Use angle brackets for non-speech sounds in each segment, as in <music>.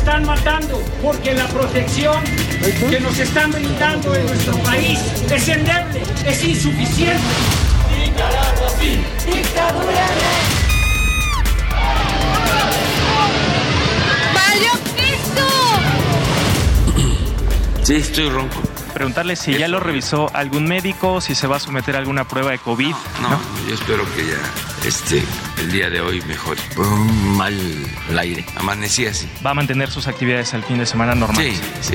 Están matando, porque la protección que nos están brindando en nuestro país es endeble, es insuficiente. Nicaragua sí, dictadura Sí, estoy ronco. Preguntarle si ya lo revisó algún médico, si se va a someter a alguna prueba de COVID. No, yo espero que ya este, el día de hoy mejore. Fue un mal el aire. Amanecí así. Va a mantener sus actividades al fin de semana normales. Sí, sí.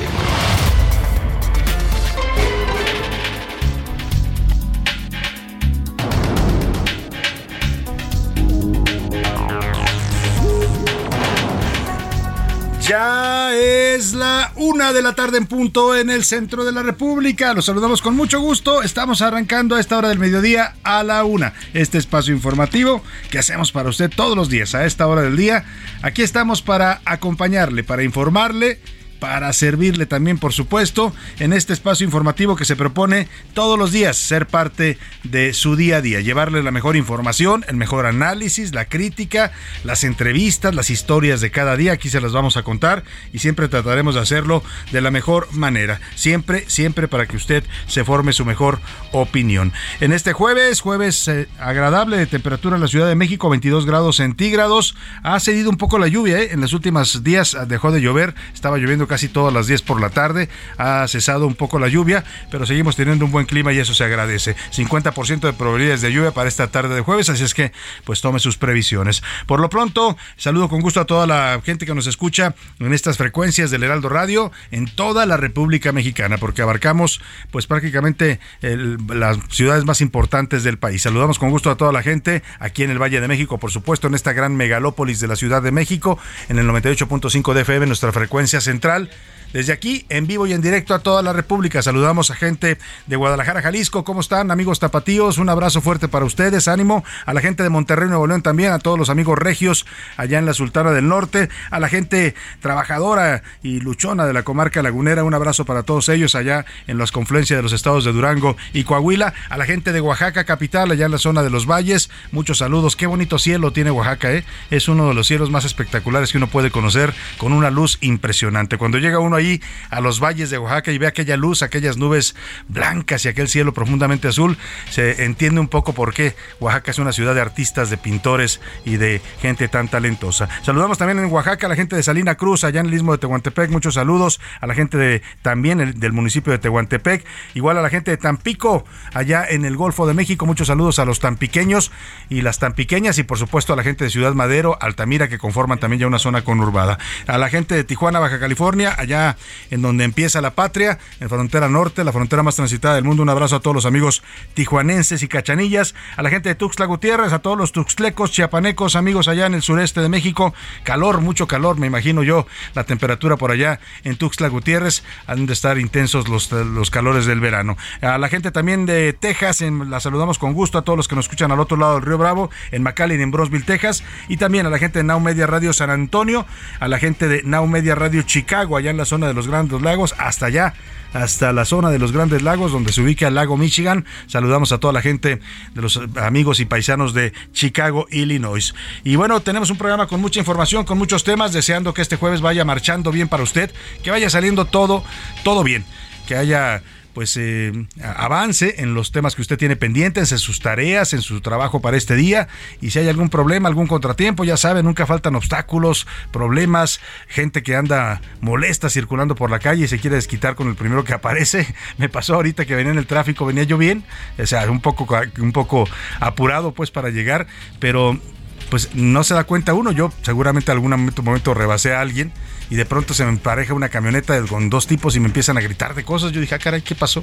Es la una de la tarde en punto en el centro de la República. Los saludamos con mucho gusto. Estamos arrancando a esta hora del mediodía a la una. Este espacio informativo que hacemos para usted todos los días a esta hora del día. Aquí estamos para acompañarle, para informarle para servirle también, por supuesto, en este espacio informativo que se propone todos los días ser parte de su día a día, llevarle la mejor información, el mejor análisis, la crítica, las entrevistas, las historias de cada día. Aquí se las vamos a contar y siempre trataremos de hacerlo de la mejor manera. Siempre, siempre para que usted se forme su mejor opinión. En este jueves, jueves eh, agradable de temperatura en la Ciudad de México, 22 grados centígrados. Ha cedido un poco la lluvia, ¿eh? en los últimos días dejó de llover, estaba lloviendo casi todas las 10 por la tarde. Ha cesado un poco la lluvia, pero seguimos teniendo un buen clima y eso se agradece. 50% de probabilidades de lluvia para esta tarde de jueves, así es que pues tome sus previsiones. Por lo pronto, saludo con gusto a toda la gente que nos escucha en estas frecuencias del Heraldo Radio en toda la República Mexicana, porque abarcamos pues prácticamente las ciudades más importantes del país. Saludamos con gusto a toda la gente aquí en el Valle de México, por supuesto, en esta gran megalópolis de la Ciudad de México, en el 98.5 de FM, nuestra frecuencia central. Central. Desde aquí, en vivo y en directo a toda la República, saludamos a gente de Guadalajara, Jalisco. ¿Cómo están, amigos tapatíos? Un abrazo fuerte para ustedes, ánimo. A la gente de Monterrey, Nuevo León también, a todos los amigos regios allá en la Sultana del Norte, a la gente trabajadora y luchona de la comarca lagunera. Un abrazo para todos ellos allá en las confluencias de los estados de Durango y Coahuila. A la gente de Oaxaca, capital, allá en la zona de los valles. Muchos saludos. Qué bonito cielo tiene Oaxaca, ¿eh? Es uno de los cielos más espectaculares que uno puede conocer con una luz impresionante. Cuando llega uno ahí a los valles de Oaxaca y ve aquella luz, aquellas nubes blancas y aquel cielo profundamente azul, se entiende un poco por qué Oaxaca es una ciudad de artistas, de pintores y de gente tan talentosa. Saludamos también en Oaxaca a la gente de Salina Cruz, allá en el istmo de Tehuantepec. Muchos saludos a la gente de también el, del municipio de Tehuantepec. Igual a la gente de Tampico, allá en el Golfo de México. Muchos saludos a los tampiqueños y las tampiqueñas y por supuesto a la gente de Ciudad Madero, Altamira, que conforman también ya una zona conurbada. A la gente de Tijuana, Baja California, allá en donde empieza la patria, en frontera norte, la frontera más transitada del mundo. Un abrazo a todos los amigos tijuanenses y cachanillas, a la gente de Tuxtla Gutiérrez, a todos los tuxtlecos, chiapanecos, amigos allá en el sureste de México. Calor, mucho calor, me imagino yo, la temperatura por allá en Tuxtla Gutiérrez. Han de estar intensos los, los calores del verano. A la gente también de Texas, la saludamos con gusto a todos los que nos escuchan al otro lado del Río Bravo, en McAllen, en Brosville, Texas. Y también a la gente de Now Media Radio San Antonio, a la gente de Now Media Radio Chicago, allá en la zona de los Grandes Lagos, hasta allá, hasta la zona de los Grandes Lagos, donde se ubica el lago Michigan. Saludamos a toda la gente de los amigos y paisanos de Chicago, Illinois. Y bueno, tenemos un programa con mucha información, con muchos temas, deseando que este jueves vaya marchando bien para usted, que vaya saliendo todo, todo bien, que haya pues eh, avance en los temas que usted tiene pendientes, en sus tareas, en su trabajo para este día. Y si hay algún problema, algún contratiempo, ya sabe, nunca faltan obstáculos, problemas, gente que anda molesta circulando por la calle y se quiere desquitar con el primero que aparece. <laughs> Me pasó ahorita que venía en el tráfico, venía yo bien, o sea, un poco, un poco apurado pues para llegar, pero pues no se da cuenta uno. Yo seguramente algún momento, momento rebasé a alguien y de pronto se me empareja una camioneta con dos tipos y me empiezan a gritar de cosas. Yo dije, ah, caray, ¿qué pasó?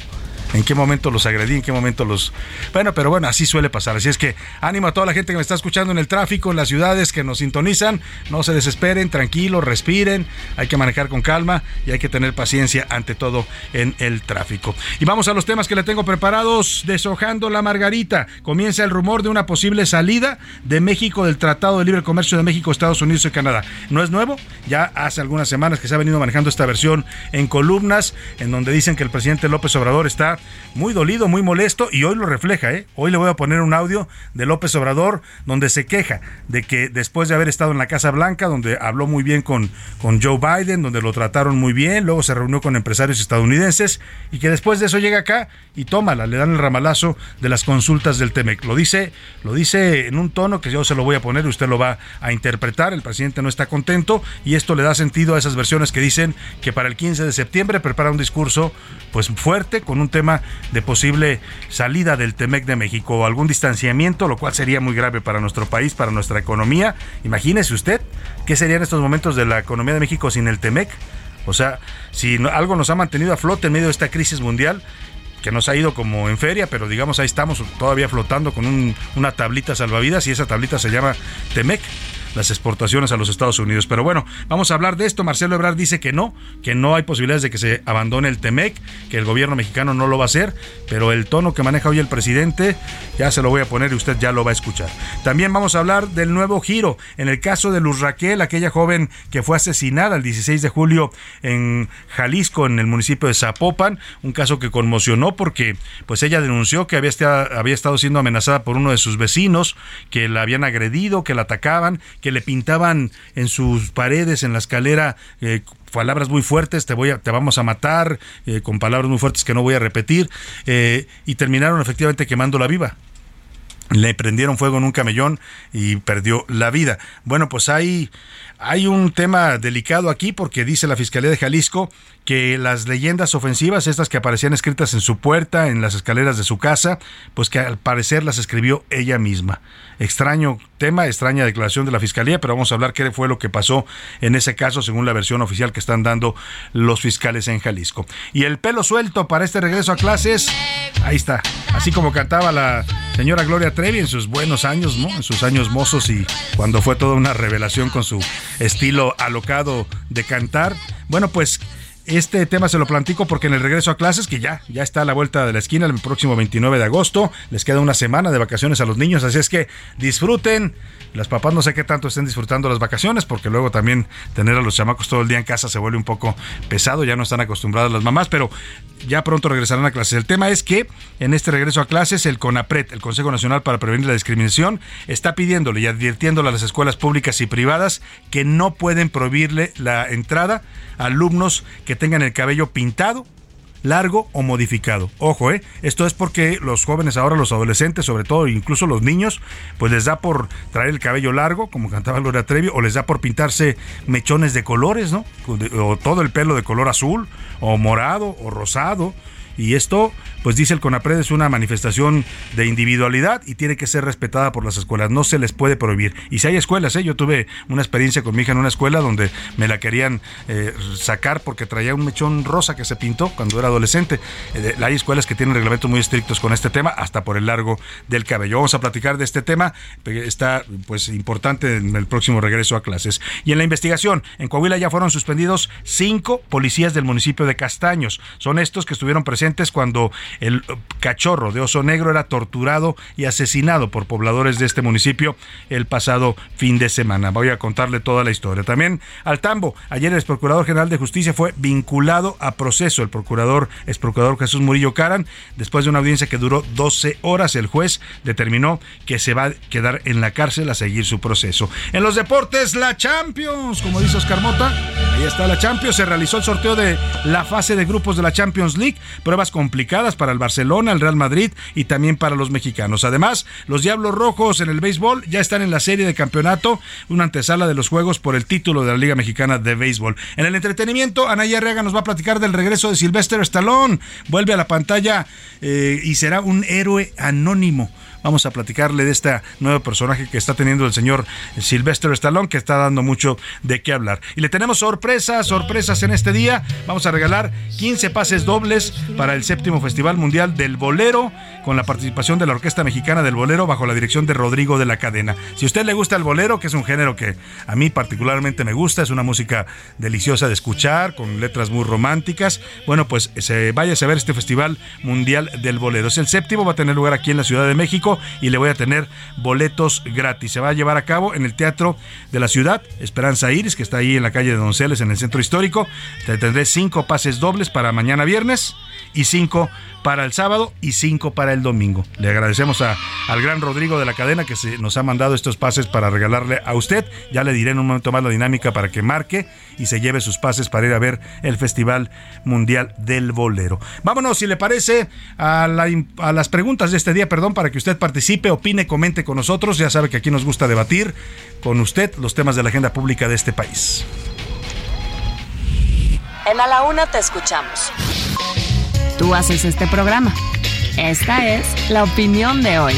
¿En qué momento los agredí? ¿En qué momento los...? Bueno, pero bueno, así suele pasar. Así es que ánimo a toda la gente que me está escuchando en el tráfico, en las ciudades que nos sintonizan. No se desesperen, tranquilos, respiren. Hay que manejar con calma y hay que tener paciencia ante todo en el tráfico. Y vamos a los temas que le tengo preparados. Deshojando la margarita. Comienza el rumor de una posible salida de México del Tratado de Libre Comercio de México, Estados Unidos y Canadá. No es nuevo, ya hace algún unas semanas que se ha venido manejando esta versión en columnas, en donde dicen que el presidente López Obrador está muy dolido, muy molesto, y hoy lo refleja. ¿eh? Hoy le voy a poner un audio de López Obrador donde se queja de que después de haber estado en la Casa Blanca, donde habló muy bien con, con Joe Biden, donde lo trataron muy bien, luego se reunió con empresarios estadounidenses, y que después de eso llega acá y tómala, le dan el ramalazo de las consultas del TEMEC. Lo dice, lo dice en un tono que yo se lo voy a poner y usted lo va a interpretar. El presidente no está contento y esto le da sentido a esas versiones que dicen que para el 15 de septiembre prepara un discurso pues fuerte con un tema de posible salida del Temec de México o algún distanciamiento, lo cual sería muy grave para nuestro país, para nuestra economía. Imagínese usted qué sería en estos momentos de la economía de México sin el Temec. O sea, si algo nos ha mantenido a flote en medio de esta crisis mundial, que nos ha ido como en feria, pero digamos ahí estamos todavía flotando con una tablita salvavidas y esa tablita se llama Temec las exportaciones a los Estados Unidos. Pero bueno, vamos a hablar de esto. Marcelo Ebrard dice que no, que no hay posibilidades de que se abandone el TEMEC, que el gobierno mexicano no lo va a hacer, pero el tono que maneja hoy el presidente ya se lo voy a poner y usted ya lo va a escuchar. También vamos a hablar del nuevo giro en el caso de Luz Raquel, aquella joven que fue asesinada el 16 de julio en Jalisco, en el municipio de Zapopan, un caso que conmocionó porque pues ella denunció que había, había estado siendo amenazada por uno de sus vecinos, que la habían agredido, que la atacaban, que le pintaban en sus paredes, en la escalera, eh, palabras muy fuertes, te voy a, te vamos a matar, eh, con palabras muy fuertes que no voy a repetir, eh, y terminaron efectivamente quemándola viva. Le prendieron fuego en un camellón y perdió la vida. Bueno, pues hay, hay un tema delicado aquí porque dice la Fiscalía de Jalisco que las leyendas ofensivas, estas que aparecían escritas en su puerta, en las escaleras de su casa, pues que al parecer las escribió ella misma. Extraño tema, extraña declaración de la Fiscalía, pero vamos a hablar qué fue lo que pasó en ese caso según la versión oficial que están dando los fiscales en Jalisco. Y el pelo suelto para este regreso a clases, ahí está, así como cantaba la señora Gloria Trevi en sus buenos años, ¿no? En sus años mozos y cuando fue toda una revelación con su estilo alocado de cantar. Bueno, pues este tema se lo platico porque en el regreso a clases, que ya, ya está a la vuelta de la esquina el próximo 29 de agosto, les queda una semana de vacaciones a los niños, así es que disfruten. Las papás no sé qué tanto estén disfrutando las vacaciones, porque luego también tener a los chamacos todo el día en casa se vuelve un poco pesado, ya no están acostumbradas las mamás, pero ya pronto regresarán a clases. El tema es que en este regreso a clases, el CONAPRED, el Consejo Nacional para Prevenir la Discriminación, está pidiéndole y advirtiéndole a las escuelas públicas y privadas que no pueden prohibirle la entrada a alumnos que tengan el cabello pintado largo o modificado. Ojo, ¿eh? Esto es porque los jóvenes ahora, los adolescentes, sobre todo, incluso los niños, pues les da por traer el cabello largo, como cantaba Gloria Trevi, o les da por pintarse mechones de colores, ¿no? O todo el pelo de color azul, o morado, o rosado. Y esto pues dice el CONAPRED es una manifestación de individualidad y tiene que ser respetada por las escuelas, no se les puede prohibir. Y si hay escuelas, ¿eh? yo tuve una experiencia con mi hija en una escuela donde me la querían eh, sacar porque traía un mechón rosa que se pintó cuando era adolescente. Eh, hay escuelas que tienen reglamentos muy estrictos con este tema, hasta por el largo del cabello. Vamos a platicar de este tema, está pues importante en el próximo regreso a clases. Y en la investigación, en Coahuila ya fueron suspendidos cinco policías del municipio de Castaños. Son estos que estuvieron presentes cuando el cachorro de oso negro era torturado y asesinado por pobladores de este municipio el pasado fin de semana. Voy a contarle toda la historia. También al tambo. Ayer el Procurador General de Justicia fue vinculado a proceso. El procurador es procurador Jesús Murillo Caran. Después de una audiencia que duró 12 horas, el juez determinó que se va a quedar en la cárcel a seguir su proceso. En los deportes, la Champions, como dice Oscar Mota, ahí está la Champions. Se realizó el sorteo de la fase de grupos de la Champions League, pero pruebas complicadas para el Barcelona, el Real Madrid y también para los mexicanos. Además, los Diablos Rojos en el béisbol ya están en la serie de campeonato, una antesala de los juegos por el título de la Liga Mexicana de Béisbol. En el entretenimiento, Anaya Arriaga nos va a platicar del regreso de Sylvester Stallone. Vuelve a la pantalla eh, y será un héroe anónimo. Vamos a platicarle de este nuevo personaje que está teniendo el señor Sylvester Stallone, que está dando mucho de qué hablar. Y le tenemos sorpresas, sorpresas en este día. Vamos a regalar 15 pases dobles para el séptimo Festival Mundial del Bolero, con la participación de la Orquesta Mexicana del Bolero bajo la dirección de Rodrigo de la Cadena. Si a usted le gusta el bolero, que es un género que a mí particularmente me gusta, es una música deliciosa de escuchar, con letras muy románticas, bueno, pues se vaya a ver este Festival Mundial del Bolero. Es el séptimo, va a tener lugar aquí en la Ciudad de México y le voy a tener boletos gratis. Se va a llevar a cabo en el Teatro de la Ciudad, Esperanza Iris, que está ahí en la calle de Donceles, en el centro histórico. Te tendré cinco pases dobles para mañana viernes y cinco para el sábado y cinco para el domingo. Le agradecemos a, al gran Rodrigo de la cadena que se, nos ha mandado estos pases para regalarle a usted. Ya le diré en un momento más la dinámica para que marque y se lleve sus pases para ir a ver el Festival Mundial del Bolero. Vámonos, si le parece, a, a las preguntas de este día, perdón, para que usted participe, opine, comente con nosotros. Ya sabe que aquí nos gusta debatir con usted los temas de la agenda pública de este país. En A la Una te escuchamos. Tú haces este programa. Esta es la opinión de hoy.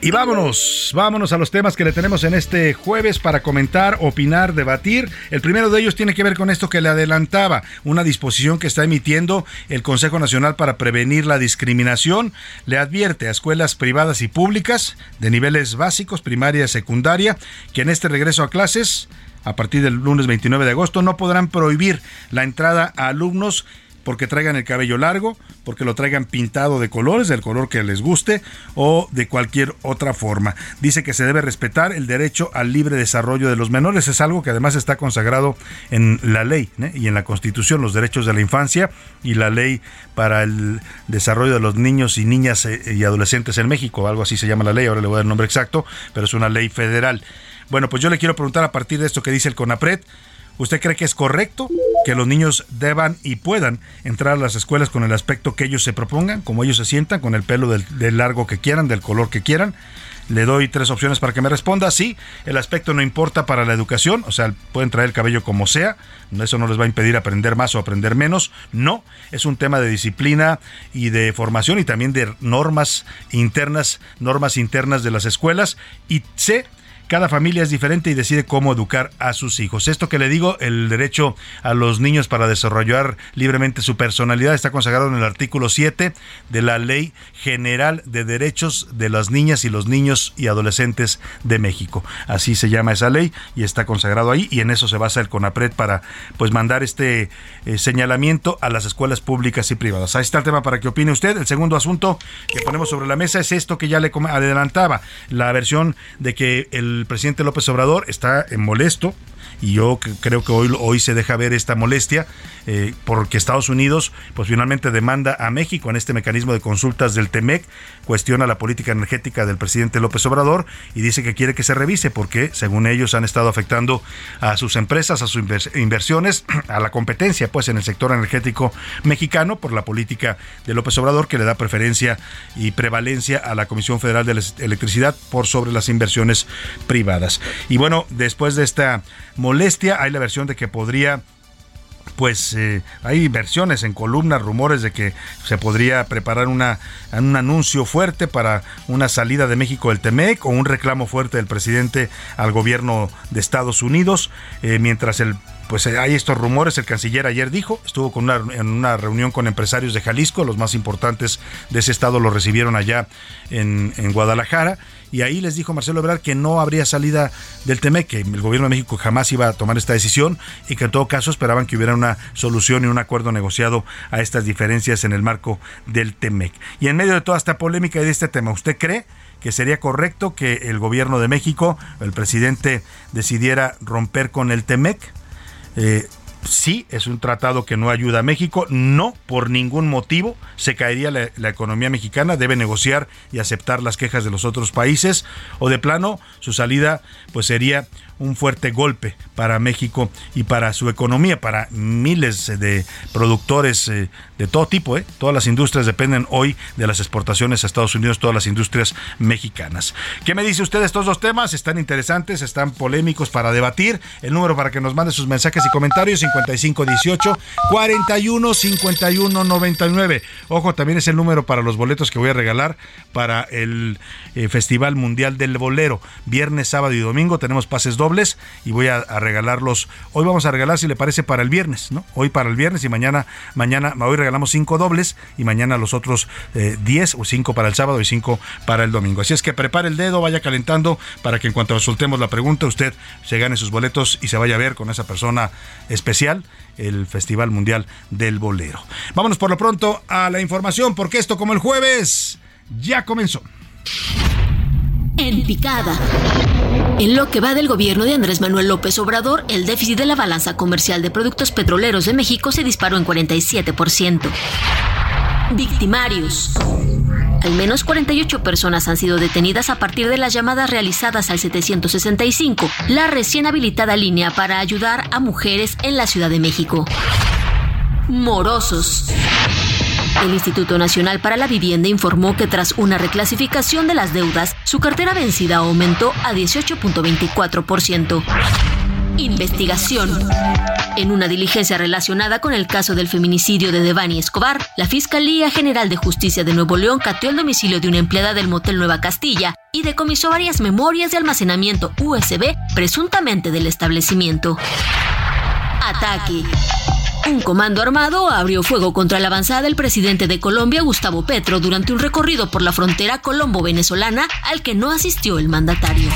Y vámonos, vámonos a los temas que le tenemos en este jueves para comentar, opinar, debatir. El primero de ellos tiene que ver con esto que le adelantaba, una disposición que está emitiendo el Consejo Nacional para Prevenir la Discriminación. Le advierte a escuelas privadas y públicas de niveles básicos, primaria y secundaria, que en este regreso a clases, a partir del lunes 29 de agosto, no podrán prohibir la entrada a alumnos porque traigan el cabello largo, porque lo traigan pintado de colores, del color que les guste o de cualquier otra forma. Dice que se debe respetar el derecho al libre desarrollo de los menores. Es algo que además está consagrado en la ley ¿eh? y en la Constitución, los derechos de la infancia y la ley para el desarrollo de los niños y niñas eh, y adolescentes en México. Algo así se llama la ley, ahora le voy a dar el nombre exacto, pero es una ley federal. Bueno, pues yo le quiero preguntar a partir de esto que dice el CONAPRED, ¿Usted cree que es correcto que los niños deban y puedan entrar a las escuelas con el aspecto que ellos se propongan, como ellos se sientan, con el pelo del, largo que quieran, del color que quieran? Le doy tres opciones para que me responda. Sí, el aspecto no importa para la educación, o sea, pueden traer el cabello como sea, eso no les va a impedir aprender más o aprender menos. No, es un tema de disciplina y de formación y también de normas internas, normas internas de las escuelas. Y sé cada familia es diferente y decide cómo educar a sus hijos. Esto que le digo, el derecho a los niños para desarrollar libremente su personalidad está consagrado en el artículo 7 de la Ley General de Derechos de las Niñas y los Niños y Adolescentes de México. Así se llama esa ley y está consagrado ahí y en eso se basa el CONAPRED para pues mandar este eh, señalamiento a las escuelas públicas y privadas. Ahí está el tema para que opine usted. El segundo asunto que ponemos sobre la mesa es esto que ya le adelantaba, la versión de que el el presidente López Obrador está molesto y yo creo que hoy, hoy se deja ver esta molestia eh, porque Estados Unidos pues finalmente demanda a México en este mecanismo de consultas del TEMEC, cuestiona la política energética del presidente López Obrador y dice que quiere que se revise porque según ellos han estado afectando a sus empresas, a sus inversiones, <clears throat> a la competencia pues en el sector energético mexicano por la política de López Obrador que le da preferencia y prevalencia a la Comisión Federal de Electricidad por sobre las inversiones privadas. Y bueno, después de esta molestia. Hay la versión de que podría pues eh, hay versiones en columnas, rumores de que se podría preparar una, un anuncio fuerte para una salida de México del TEMEC o un reclamo fuerte del presidente al gobierno de Estados Unidos, eh, mientras el pues hay estos rumores, el canciller ayer dijo, estuvo con una, en una reunión con empresarios de Jalisco, los más importantes de ese estado lo recibieron allá en, en Guadalajara, y ahí les dijo Marcelo Ebrard que no habría salida del TEMEC, que el gobierno de México jamás iba a tomar esta decisión y que en todo caso esperaban que hubiera una solución y un acuerdo negociado a estas diferencias en el marco del TEMEC. Y en medio de toda esta polémica y de este tema, ¿usted cree que sería correcto que el gobierno de México, el presidente, decidiera romper con el TEMEC? Sí, es un tratado que no ayuda a México, no por ningún motivo se caería la, la, economía mexicana, debe negociar y aceptar las quejas de los otros países, o de plano su salida pues sería un fuerte golpe para México y para su economía, para miles de productores eh, de todo tipo. Eh. Todas las industrias dependen hoy de las exportaciones a Estados Unidos, todas las industrias mexicanas. ¿Qué me dice usted de estos dos temas? Están interesantes, están polémicos para debatir. El número para que nos mande sus mensajes y comentarios 5518 41 51 99. Ojo, también es el número para los boletos que voy a regalar para el eh, Festival Mundial del Bolero. Viernes, sábado y domingo tenemos pases dobles y voy a, regalarlos. Hoy vamos a regalar, si le parece, para el viernes, ¿no? Hoy para el viernes y mañana, mañana, hoy regalamos cinco dobles y mañana los otros 10 eh, o cinco para el sábado y cinco para el domingo. Así es que prepare el dedo, vaya calentando para que en cuanto soltemos la pregunta, usted se gane sus boletos y se vaya a ver con esa persona especial el Festival Mundial del Bolero. Vámonos por lo pronto a la información, porque esto como el jueves ya comenzó. En picada. En lo que va del gobierno de Andrés Manuel López Obrador, el déficit de la balanza comercial de productos petroleros de México se disparó en 47%. Victimarios. Al menos 48 personas han sido detenidas a partir de las llamadas realizadas al 765, la recién habilitada línea para ayudar a mujeres en la Ciudad de México. Morosos. El Instituto Nacional para la Vivienda informó que tras una reclasificación de las deudas, su cartera vencida aumentó a 18.24%. Investigación. En una diligencia relacionada con el caso del feminicidio de Devani Escobar, la Fiscalía General de Justicia de Nuevo León cateó el domicilio de una empleada del motel Nueva Castilla y decomisó varias memorias de almacenamiento USB presuntamente del establecimiento. Ataque. Un comando armado abrió fuego contra la avanzada del presidente de Colombia, Gustavo Petro, durante un recorrido por la frontera colombo-venezolana al que no asistió el mandatario.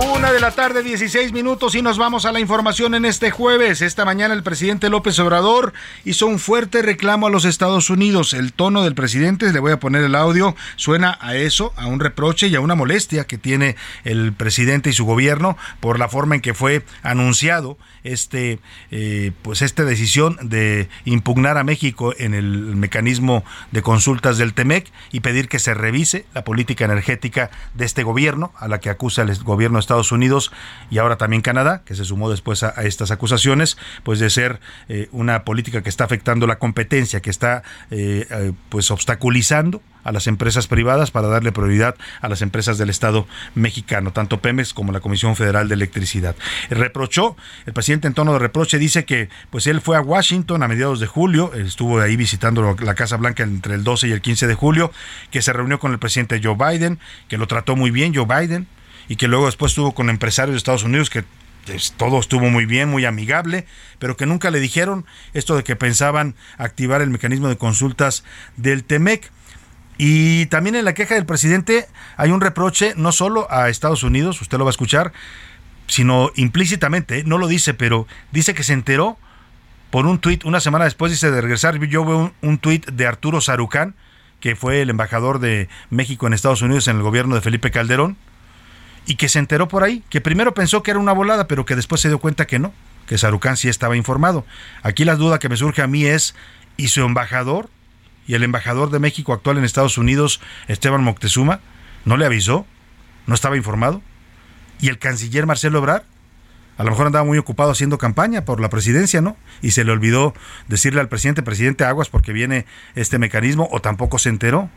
Una de la tarde, 16 minutos y nos vamos a la información en este jueves. Esta mañana el presidente López Obrador hizo un fuerte reclamo a los Estados Unidos. El tono del presidente, le voy a poner el audio, suena a eso, a un reproche y a una molestia que tiene el presidente y su gobierno por la forma en que fue anunciado este, eh, pues esta decisión de impugnar a México en el mecanismo de consultas del TEMEC y pedir que se revise la política energética de este gobierno, a la que acusa el gobierno Estados Unidos y ahora también Canadá, que se sumó después a, estas acusaciones, pues de ser eh, una política que está afectando la competencia, que está eh, eh, pues obstaculizando a las empresas privadas para darle prioridad a las empresas del Estado mexicano, tanto Pemex como la Comisión Federal de Electricidad. Reprochó, el presidente en tono de reproche dice que pues él fue a Washington a mediados de julio, estuvo ahí visitando la Casa Blanca entre el 12 y el 15 de julio, que se reunió con el presidente Joe Biden, que lo trató muy bien Joe Biden, y que luego después estuvo con empresarios de Estados Unidos que pues, todo estuvo muy bien, muy amigable, pero que nunca le dijeron esto de que pensaban activar el mecanismo de consultas del TEMEC. Y también en la queja del presidente hay un reproche no solo a Estados Unidos, usted lo va a escuchar, sino implícitamente, no lo dice, pero dice que se enteró por un tuit, una semana después dice de regresar, yo veo un, un tuit de Arturo Sarucán, que fue el embajador de México en Estados Unidos en el gobierno de Felipe Calderón, y que se enteró por ahí, que primero pensó que era una volada, pero que después se dio cuenta que no, que Sarucán sí estaba informado. Aquí la duda que me surge a mí es, ¿y su embajador? ¿Y el embajador de México actual en Estados Unidos, Esteban Moctezuma, no le avisó? ¿No estaba informado? ¿Y el canciller Marcelo Ebrard? A lo mejor andaba muy ocupado haciendo campaña por la presidencia, ¿no? Y se le olvidó decirle al presidente, presidente Aguas, porque viene este mecanismo, o tampoco se enteró.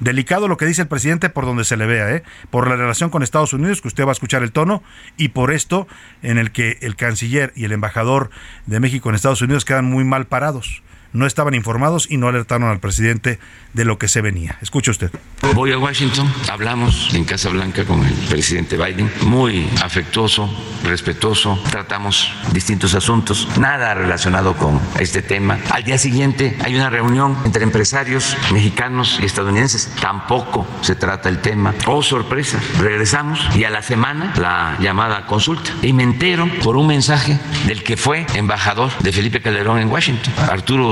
Delicado lo que dice el presidente por donde se le vea, ¿eh? por la relación con Estados Unidos, que usted va a escuchar el tono, y por esto en el que el canciller y el embajador de México en Estados Unidos quedan muy mal parados. No estaban informados y no alertaron al presidente de lo que se venía. Escuche usted. Voy a Washington, hablamos en Casa Blanca con el presidente Biden, muy afectuoso, respetuoso, tratamos distintos asuntos, nada relacionado con este tema. Al día siguiente hay una reunión entre empresarios mexicanos y estadounidenses, tampoco se trata el tema. Oh, sorpresa, regresamos y a la semana la llamada consulta y me entero por un mensaje del que fue embajador de Felipe Calderón en Washington, Arturo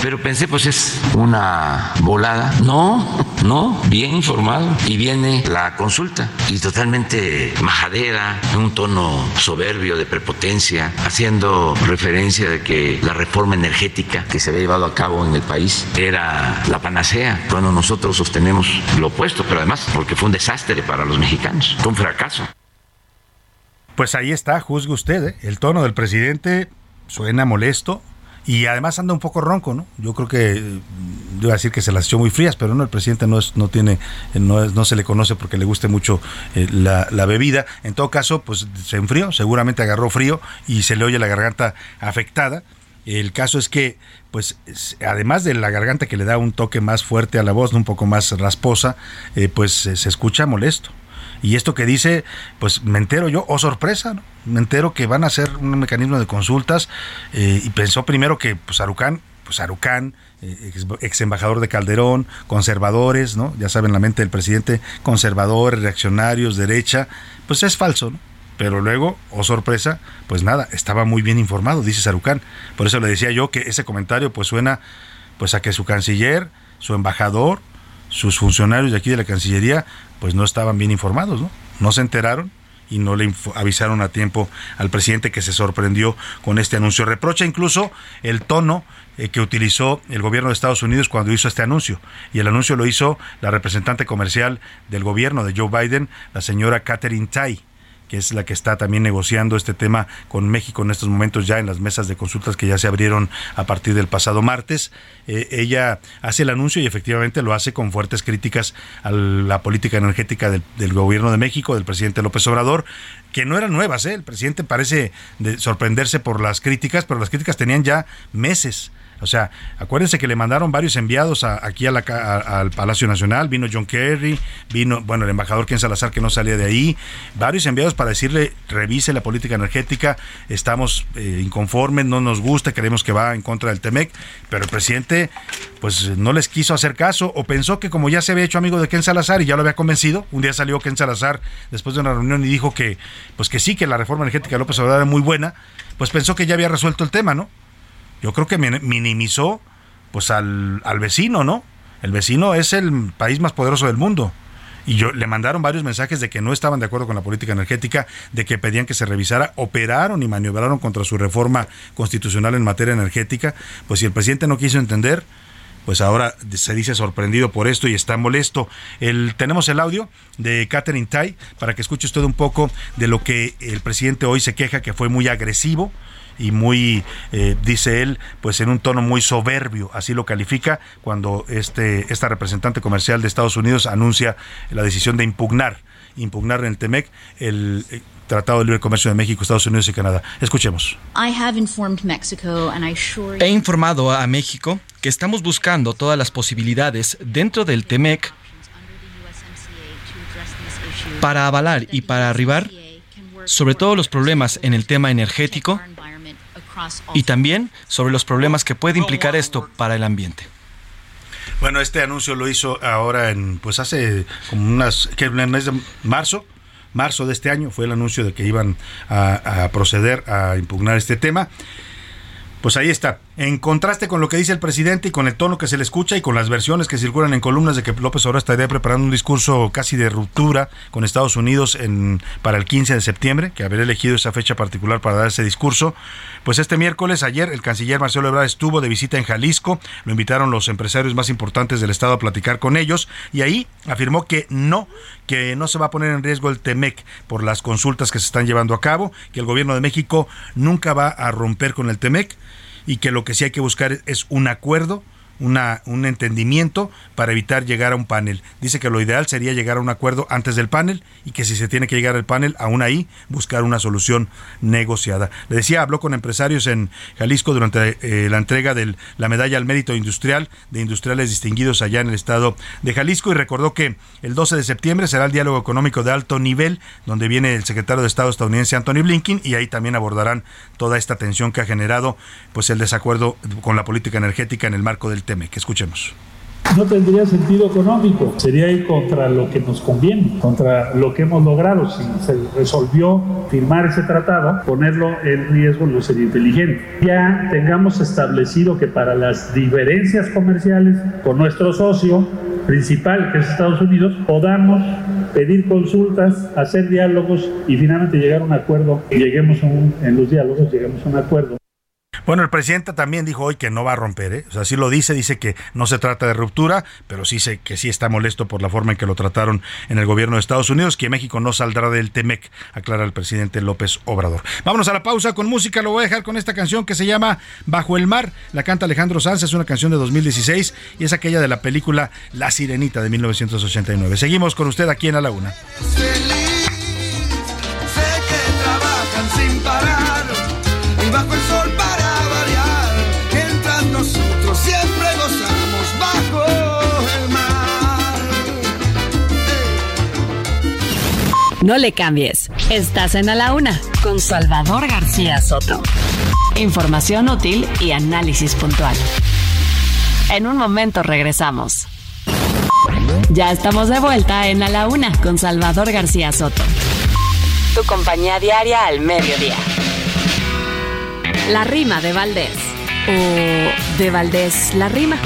Pero pensé, pues es una volada. No, no, bien informado. Y viene la consulta y totalmente majadera, en un tono soberbio de prepotencia, haciendo referencia de que la reforma energética que se había llevado a cabo en el país era la panacea, cuando nosotros sostenemos lo opuesto, pero además porque fue un desastre para los mexicanos, fue un fracaso. Pues ahí está, juzgue usted, ¿eh? el tono del presidente suena molesto, y además anda un poco ronco, ¿no? Yo creo que, yo iba a decir que se las echó muy frías, pero no, el presidente no, es, no tiene, no, no se le conoce porque le guste mucho eh, la, la, bebida. En todo caso, pues se enfrió, seguramente agarró frío y se le oye la garganta afectada. El caso es que, pues, además de la garganta que le da un toque más fuerte a la voz, un poco más rasposa, eh, pues se escucha molesto. Y esto que dice, pues me entero yo, oh sorpresa, ¿no? me entero que van a hacer un mecanismo de consultas eh, y pensó primero que pues Arucán, pues Arucán, eh, ex, embajador de Calderón, conservadores, ¿no? Ya saben la mente del presidente, conservadores, reaccionarios, derecha, pues es falso, ¿no? Pero luego, oh sorpresa, pues nada, estaba muy bien informado, dice Sarucán. Por eso le decía yo que ese comentario pues suena pues a que su canciller, su embajador, sus funcionarios de aquí de la Cancillería pues no estaban bien informados, ¿no? No se enteraron y no le avisaron a tiempo al presidente que se sorprendió con este anuncio. Reprocha incluso el tono eh, que utilizó el gobierno de Estados Unidos cuando hizo este anuncio. Y el anuncio lo hizo la representante comercial del gobierno de Joe Biden, la señora Catherine Tai que es la que está también negociando este tema con México en estos momentos ya en las mesas de consultas que ya se abrieron a partir del pasado martes. Eh, ella hace el anuncio y efectivamente lo hace con fuertes críticas a la política energética del, gobierno de México, del presidente López Obrador, que no eran nuevas. ¿eh? El presidente parece de sorprenderse por las críticas, pero las críticas tenían ya meses. O sea, acuérdense que le mandaron varios enviados aquí al Palacio Nacional, vino John Kerry, vino, bueno, el embajador Ken Salazar que no salía de ahí, varios enviados para decirle, revise la política energética, estamos eh, inconformes, no nos gusta, creemos que va en contra del TEMEC, pero el presidente pues no les quiso hacer caso o pensó que como ya se había hecho amigo de Ken Salazar y ya lo había convencido, un día salió Ken Salazar después de una reunión y dijo que pues que sí, que la reforma energética de López Obrador era muy buena, pues pensó que ya había resuelto el tema, ¿no? Yo creo que minimizó pues al, al, vecino, ¿no? El vecino es el país más poderoso del mundo. Y yo le mandaron varios mensajes de que no estaban de acuerdo con la política energética, de que pedían que se revisara, operaron y maniobraron contra su reforma constitucional en materia energética. Pues si el presidente no quiso entender, pues ahora se dice sorprendido por esto y está molesto. El, tenemos el audio de Catherine Tai para que escuche usted un poco de lo que el presidente hoy se queja que fue muy agresivo y muy, eh, dice él, pues en un tono muy soberbio, así lo califica cuando este, esta representante comercial de Estados Unidos anuncia la decisión de impugnar, impugnar en el TEMEC el, eh, Tratado de Libre Comercio de México, Estados Unidos y Canadá. Escuchemos. He informado a México que estamos buscando todas las posibilidades dentro del TEMEC para avalar y para arribar sobre todos los problemas en el tema energético y también sobre los problemas que puede implicar esto para el ambiente. Bueno, este anuncio lo hizo ahora en, pues hace como unas, que mes de marzo, marzo de este año fue el anuncio de que iban a, a proceder a impugnar este tema. Pues ahí está. En contraste con lo que dice el presidente y con el tono que se le escucha y con las versiones que circulan en columnas de que López Obrador estaría preparando un discurso casi de ruptura con Estados Unidos para el 15 de septiembre, que habría elegido esa fecha particular para dar ese discurso, pues este miércoles, ayer, el canciller Marcelo Ebrard estuvo de visita en Jalisco, lo invitaron los empresarios más importantes del Estado a platicar con ellos y ahí afirmó que no, que no se va a poner en riesgo el TEMEC por las consultas que se están llevando a cabo, que el gobierno de México nunca va a romper con el TEMEC y que lo que sí hay que buscar es un acuerdo una, un entendimiento para evitar llegar a un panel. Dice que lo ideal sería llegar a un acuerdo antes del panel y que si se tiene que llegar al panel, aún ahí, buscar una solución negociada. Le decía, habló con empresarios en Jalisco durante eh, la entrega de la medalla al mérito industrial de industriales distinguidos allá en el estado de Jalisco y recordó que el 12 de septiembre será el diálogo económico de alto nivel, donde viene el secretario de Estado estadounidense Anthony Blinken y ahí también abordarán toda esta tensión que ha generado pues el desacuerdo con la política energética en el marco del que escuchemos. no tendría sentido económico, sería ir contra lo que nos conviene, contra lo que hemos logrado. Si se resolvió firmar ese tratado, ponerlo en riesgo no sería inteligente. Ya tengamos establecido que para las diferencias comerciales con nuestro socio principal, que es Estados Unidos, podamos pedir consultas, hacer diálogos y finalmente llegar a un acuerdo. Lleguemos en los diálogos, lleguemos a un acuerdo. Bueno, el presidente también dijo hoy que no va a romper, ¿eh? o sea, sí lo dice, dice que no se trata de ruptura, pero sí sé que sí está molesto por la forma en que lo trataron en el gobierno de Estados Unidos, que México no saldrá del TEMEC, aclara el presidente López Obrador. Vámonos a la pausa con música, lo voy a dejar con esta canción que se llama Bajo el mar, la canta Alejandro Sanz, es una canción de 2016 y es aquella de la película La Sirenita de 1989. Seguimos con usted aquí en la Una. No le cambies. Estás en A la Una con Salvador García Soto. Información útil y análisis puntual. En un momento regresamos. Ya estamos de vuelta en A la Una con Salvador García Soto. Tu compañía diaria al mediodía. La rima de Valdés o de Valdés la rima.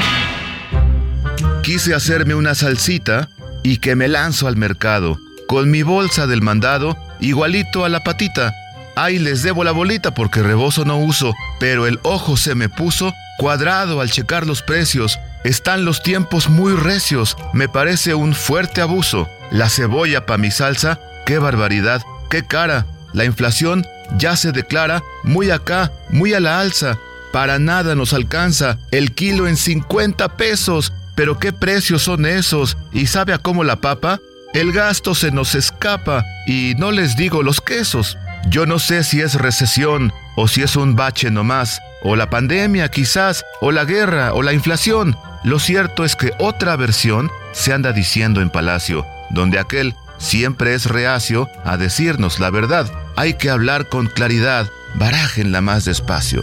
Quise hacerme una salsita y que me lanzo al mercado, con mi bolsa del mandado, igualito a la patita. Ay, les debo la bolita porque rebozo no uso, pero el ojo se me puso cuadrado al checar los precios. Están los tiempos muy recios, me parece un fuerte abuso. La cebolla pa' mi salsa, qué barbaridad, qué cara. La inflación ya se declara muy acá, muy a la alza. Para nada nos alcanza el kilo en 50 pesos. Pero qué precios son esos. ¿Y sabe a cómo la papa? El gasto se nos escapa y no les digo los quesos. Yo no sé si es recesión o si es un bache nomás, o la pandemia quizás, o la guerra, o la inflación. Lo cierto es que otra versión se anda diciendo en Palacio, donde aquel siempre es reacio a decirnos la verdad. Hay que hablar con claridad, barájenla más despacio.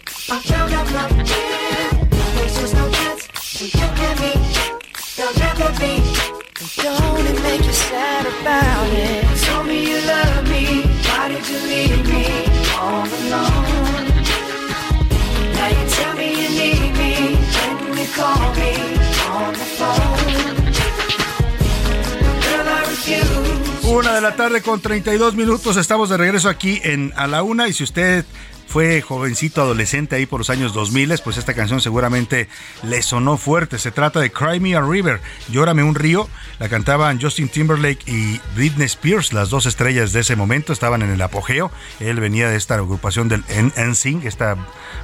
Una de la tarde con 32 minutos. Estamos de regreso aquí en A la Una. Y si usted fue jovencito, adolescente ahí por los años 2000, pues esta canción seguramente le sonó fuerte. Se trata de Cry Me a River, Llórame un río. La cantaban Justin Timberlake y Britney Spears, las dos estrellas de ese momento, estaban en el apogeo. Él venía de esta agrupación del NSYNC, esta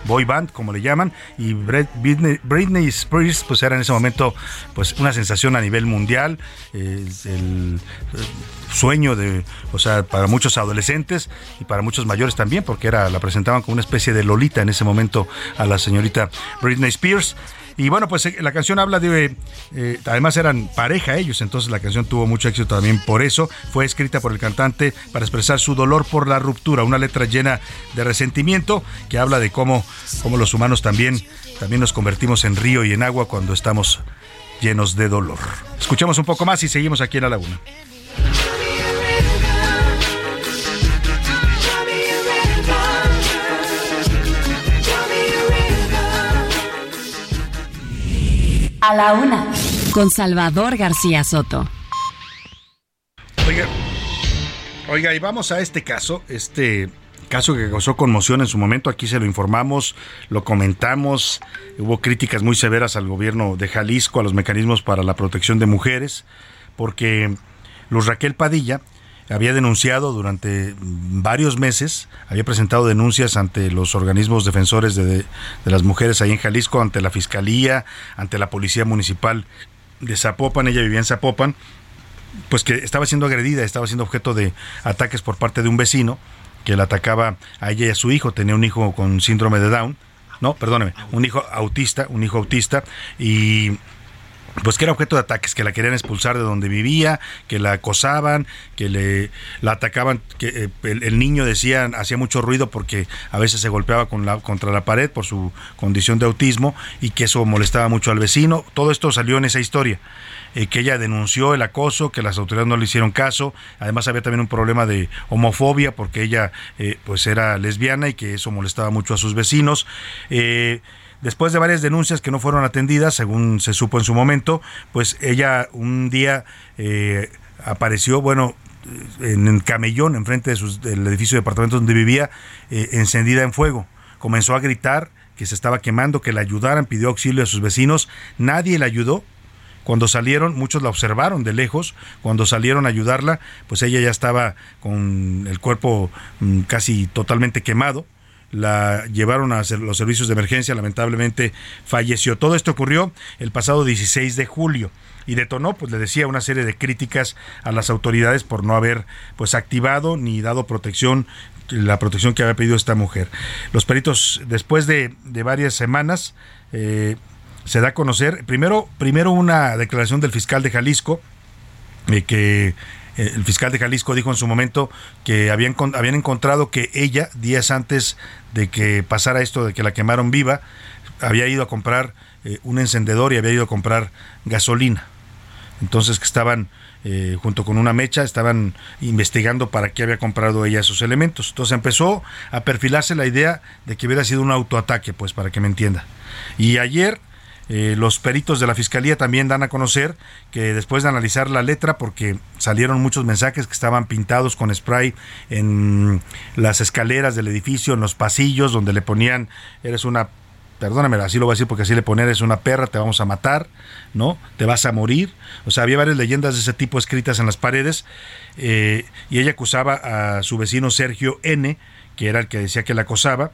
boy band, como le llaman, y Britney, Spears, pues era en ese momento pues una sensación a nivel mundial. El, sueño de, o sea, para muchos adolescentes y para muchos mayores también, porque era la presentaban como una especie de Lolita en ese momento a la señorita Britney Spears. Y bueno, pues la canción habla de, eh, además eran pareja ellos, entonces la canción tuvo mucho éxito también por eso. Fue escrita por el cantante para expresar su dolor por la ruptura, una letra llena de resentimiento que habla de cómo, cómo los humanos también, también nos convertimos en río y en agua cuando estamos llenos de dolor. Escuchamos un poco más y seguimos aquí en la laguna. A la Una con Salvador García Soto. Oiga, oiga, y vamos a este caso, este Caso que causó conmoción en su momento, aquí se lo informamos, lo comentamos, hubo críticas muy severas al gobierno de Jalisco, a los mecanismos para la protección de mujeres, porque Luz Raquel Padilla había denunciado durante varios meses, había presentado denuncias ante los organismos defensores de, de, las mujeres ahí en Jalisco, ante la Fiscalía, ante la Policía Municipal de Zapopan, ella vivía en Zapopan, pues que estaba siendo agredida, estaba siendo objeto de ataques por parte de un vecino que la atacaba a ella y a su hijo, tenía un hijo con síndrome de Down, no, perdóneme, un hijo autista, un hijo autista y pues que era objeto de ataques, que la querían expulsar de donde vivía, que la acosaban, que le la atacaban, que eh, el, niño decían hacía mucho ruido porque a veces se golpeaba con la, contra la pared por su condición de autismo y que eso molestaba mucho al vecino. Todo esto salió en esa historia. Eh, que ella denunció el acoso, que las autoridades no le hicieron caso. Además había también un problema de homofobia porque ella eh, pues era lesbiana y que eso molestaba mucho a sus vecinos. Eh, Después de varias denuncias que no fueron atendidas, según se supo en su momento, pues ella un día eh, apareció, bueno, en el camellón, enfrente de del edificio de departamentos donde vivía, eh, encendida en fuego. Comenzó a gritar que se estaba quemando, que la ayudaran, pidió auxilio a sus vecinos, nadie la ayudó. Cuando salieron, muchos la observaron de lejos. Cuando salieron a ayudarla, pues ella ya estaba con el cuerpo mm, casi totalmente quemado la llevaron a los servicios de emergencia, lamentablemente falleció. Todo esto ocurrió el pasado 16 de julio y detonó, pues le decía, una serie de críticas a las autoridades por no haber pues activado ni dado protección la protección que había pedido esta mujer. Los peritos, después de, de varias semanas, eh, se da a conocer, primero, primero una declaración del fiscal de Jalisco, eh, que eh, el fiscal de Jalisco dijo en su momento que habían, habían encontrado que ella, días antes de que pasara esto, de que la quemaron viva, había ido a comprar eh, un encendedor y había ido a comprar gasolina. Entonces que estaban eh, junto con una mecha, estaban investigando para qué había comprado ella esos elementos. Entonces empezó a perfilarse la idea de que hubiera sido un autoataque, pues para que me entienda. Y ayer eh, los peritos de la fiscalía también dan a conocer que después de analizar la letra, porque salieron muchos mensajes que estaban pintados con spray en las escaleras del edificio, en los pasillos, donde le ponían, eres una perdóname, así lo voy a decir porque así le poner, es una perra, te vamos a matar, ¿no? Te vas a morir. O sea, había varias leyendas de ese tipo escritas en las paredes eh, y ella acusaba a su vecino Sergio N., que era el que decía que la acosaba.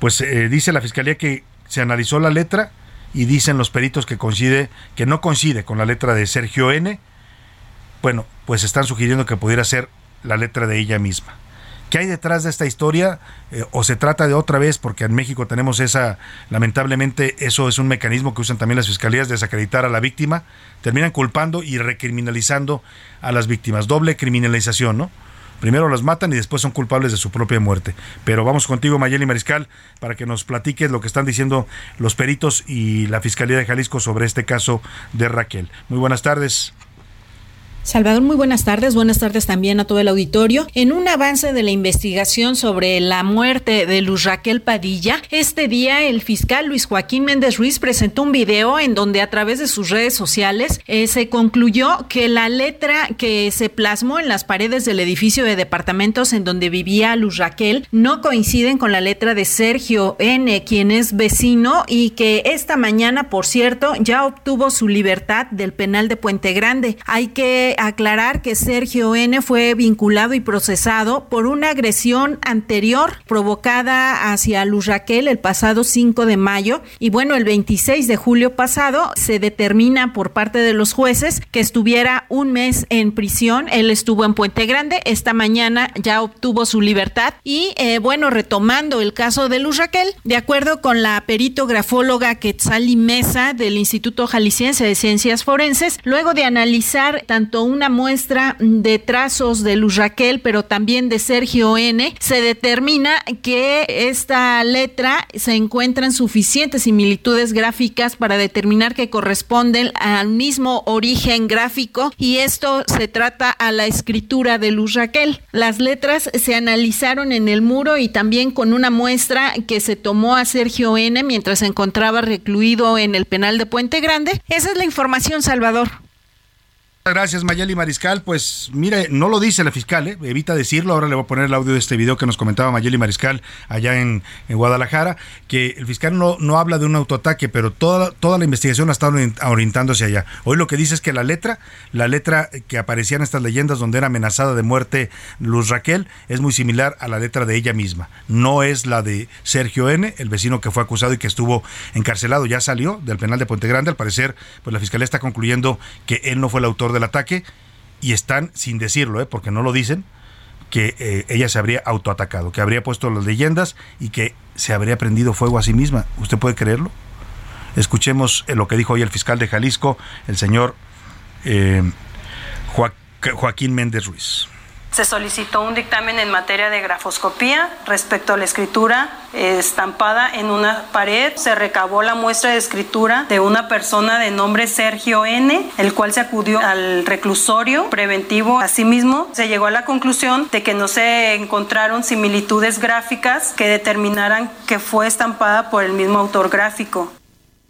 Pues eh, dice la fiscalía que se analizó la letra y dicen los peritos que coincide, que no coincide con la letra de Sergio N. Bueno, pues están sugiriendo que pudiera ser la letra de ella misma. ¿Qué hay detrás de esta historia? Eh, ¿O se trata de otra vez? Porque en México tenemos esa, lamentablemente, eso es un mecanismo que usan también las fiscalías, de desacreditar a la víctima. Terminan culpando y recriminalizando a las víctimas. Doble criminalización, ¿no? Primero las matan y después son culpables de su propia muerte. Pero vamos contigo, Mayeli Mariscal, para que nos platiques lo que están diciendo los peritos y la Fiscalía de Jalisco sobre este caso de Raquel. Muy buenas tardes. Salvador, muy buenas tardes. Buenas tardes también a todo el auditorio. En un avance de la investigación sobre la muerte de Luz Raquel Padilla, este día el fiscal Luis Joaquín Méndez Ruiz presentó un video en donde a través de sus redes sociales eh, se concluyó que la letra que se plasmó en las paredes del edificio de departamentos en donde vivía Luz Raquel no coinciden con la letra de Sergio N., quien es vecino y que esta mañana, por cierto, ya obtuvo su libertad del penal de Puente Grande. Hay que aclarar que Sergio N fue vinculado y procesado por una agresión anterior provocada hacia Luz Raquel el pasado 5 de mayo. Y bueno, el 26 de julio pasado se determina por parte de los jueces que estuviera un mes en prisión. Él estuvo en Puente Grande, esta mañana ya obtuvo su libertad. Y eh, bueno, retomando el caso de Luz Raquel, de acuerdo con la perito grafóloga Quetzali Mesa del Instituto Jalisciense de Ciencias Forenses, luego de analizar tanto una muestra de trazos de Luz Raquel, pero también de Sergio N, se determina que esta letra se encuentra en suficientes similitudes gráficas para determinar que corresponden al mismo origen gráfico y esto se trata a la escritura de Luz Raquel. Las letras se analizaron en el muro y también con una muestra que se tomó a Sergio N mientras se encontraba recluido en el penal de Puente Grande. Esa es la información, Salvador. Gracias, Mayeli Mariscal. Pues mire, no lo dice la fiscal, ¿eh? evita decirlo. Ahora le voy a poner el audio de este video que nos comentaba Mayeli Mariscal allá en, Guadalajara, que el fiscal no, no habla de un autoataque, pero toda, toda la investigación ha estado orientando hacia allá. Hoy lo que dice es que la letra, la letra que aparecía en estas leyendas donde era amenazada de muerte Luz Raquel, es muy similar a la letra de ella misma. No es la de Sergio N., el vecino que fue acusado y que estuvo encarcelado, ya salió del penal de Puente Grande. Al parecer, pues la fiscalía está concluyendo que él no fue el autor del ataque y están, sin decirlo, ¿eh? porque no lo dicen, que eh, ella se habría autoatacado, que habría puesto las leyendas y que se habría prendido fuego a sí misma. ¿Usted puede creerlo? Escuchemos eh, lo que dijo hoy el fiscal de Jalisco, el señor Joaquín Méndez Ruiz se solicitó un dictamen en materia de grafoscopía respecto a la escritura estampada en una pared. Se recabó la muestra de escritura de una persona de nombre Sergio N., el cual se acudió al reclusorio preventivo. Asimismo, se llegó a la conclusión de que no se encontraron similitudes gráficas que determinaran que fue estampada por el mismo autor gráfico.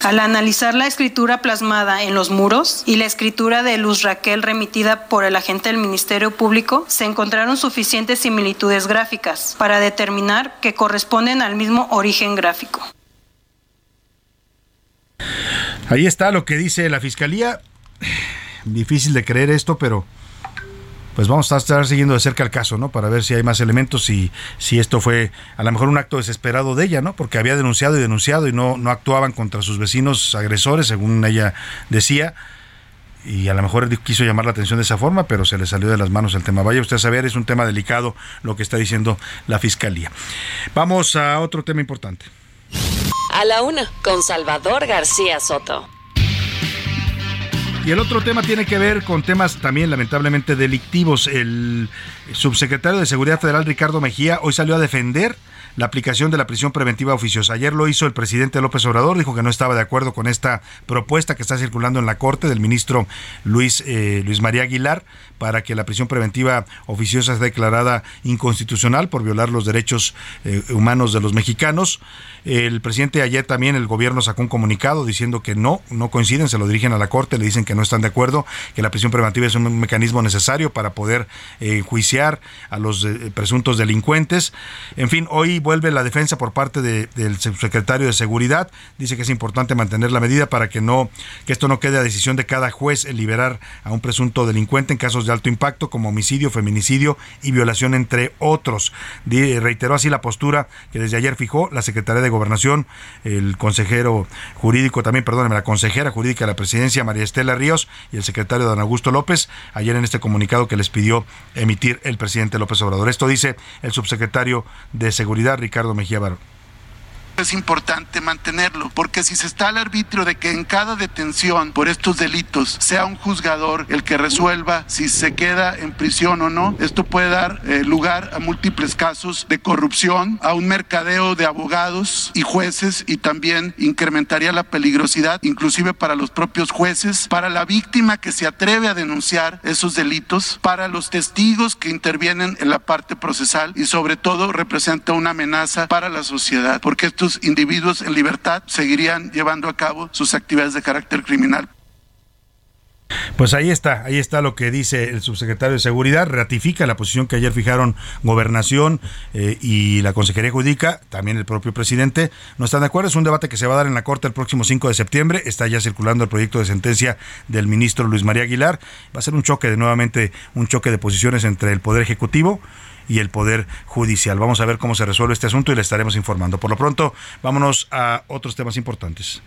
Al analizar la escritura plasmada en los muros y la escritura de Luz Raquel remitida por el agente del Ministerio Público, se encontraron suficientes similitudes gráficas para determinar que corresponden al mismo origen gráfico. Ahí está lo que dice la Fiscalía. Difícil de creer esto, pero pues vamos a estar siguiendo de cerca el caso, ¿no? Para ver si hay más elementos y si esto fue a lo mejor un acto desesperado de ella, ¿no? Porque había denunciado y denunciado y no, no actuaban contra sus vecinos agresores, según ella decía. Y a lo mejor quiso llamar la atención de esa forma, pero se le salió de las manos el tema. Vaya usted a saber, es un tema delicado lo que está diciendo la fiscalía. Vamos a otro tema importante. A la una, con Salvador García Soto. Y el otro tema tiene que ver con temas también lamentablemente delictivos. El subsecretario de Seguridad Federal, Ricardo Mejía, hoy salió a defender la aplicación de la prisión preventiva oficiosa. Ayer lo hizo el presidente López Obrador, dijo que no estaba de acuerdo con esta propuesta que está circulando en la Corte del ministro Luis, eh, Luis María Aguilar para que la prisión preventiva oficiosa sea declarada inconstitucional por violar los derechos eh, humanos de los mexicanos. El presidente ayer también, el gobierno sacó un comunicado diciendo que no, no coinciden, se lo dirigen a la Corte, le dicen que no están de acuerdo, que la prisión preventiva es un mecanismo necesario para poder eh, juiciar a los eh, presuntos delincuentes. En fin, hoy vuelve la defensa por parte del subsecretario de Seguridad, dice que es importante mantener la medida para que no, que esto no quede a decisión de cada juez en liberar a un presunto delincuente en casos de alto impacto como homicidio, feminicidio y violación entre otros. reiteró así la postura que desde ayer fijó la Secretaría de Gobernación, el consejero jurídico también, perdóneme, la consejera jurídica de la presidencia, María Estela Ríos, y el secretario Don Augusto López, ayer en este comunicado que les pidió emitir el presidente López Obrador. Esto dice el subsecretario de Seguridad, Ricardo Mejía Barón es importante mantenerlo, porque si se está al arbitrio de que en cada detención por estos delitos sea un juzgador el que resuelva si se queda en prisión o no, esto puede dar eh, lugar a múltiples casos de corrupción, a un mercadeo de abogados y jueces y también incrementaría la peligrosidad, inclusive para los propios jueces, para la víctima que se atreve a denunciar esos delitos, para los testigos que intervienen en la parte procesal y sobre todo representa una amenaza para la sociedad, porque esto individuos en libertad seguirían llevando a cabo sus actividades de carácter criminal. Pues ahí está, ahí está lo que dice el subsecretario de Seguridad, ratifica la posición que ayer fijaron Gobernación eh, y la Consejería Jurídica, también el propio presidente, no están de acuerdo, es un debate que se va a dar en la Corte el próximo 5 de septiembre, está ya circulando el proyecto de sentencia del ministro Luis María Aguilar, va a ser un choque, de nuevamente un choque de posiciones entre el Poder Ejecutivo, y el Poder Judicial. Vamos a ver cómo se resuelve este asunto y le estaremos informando. Por lo pronto, vámonos a otros temas importantes.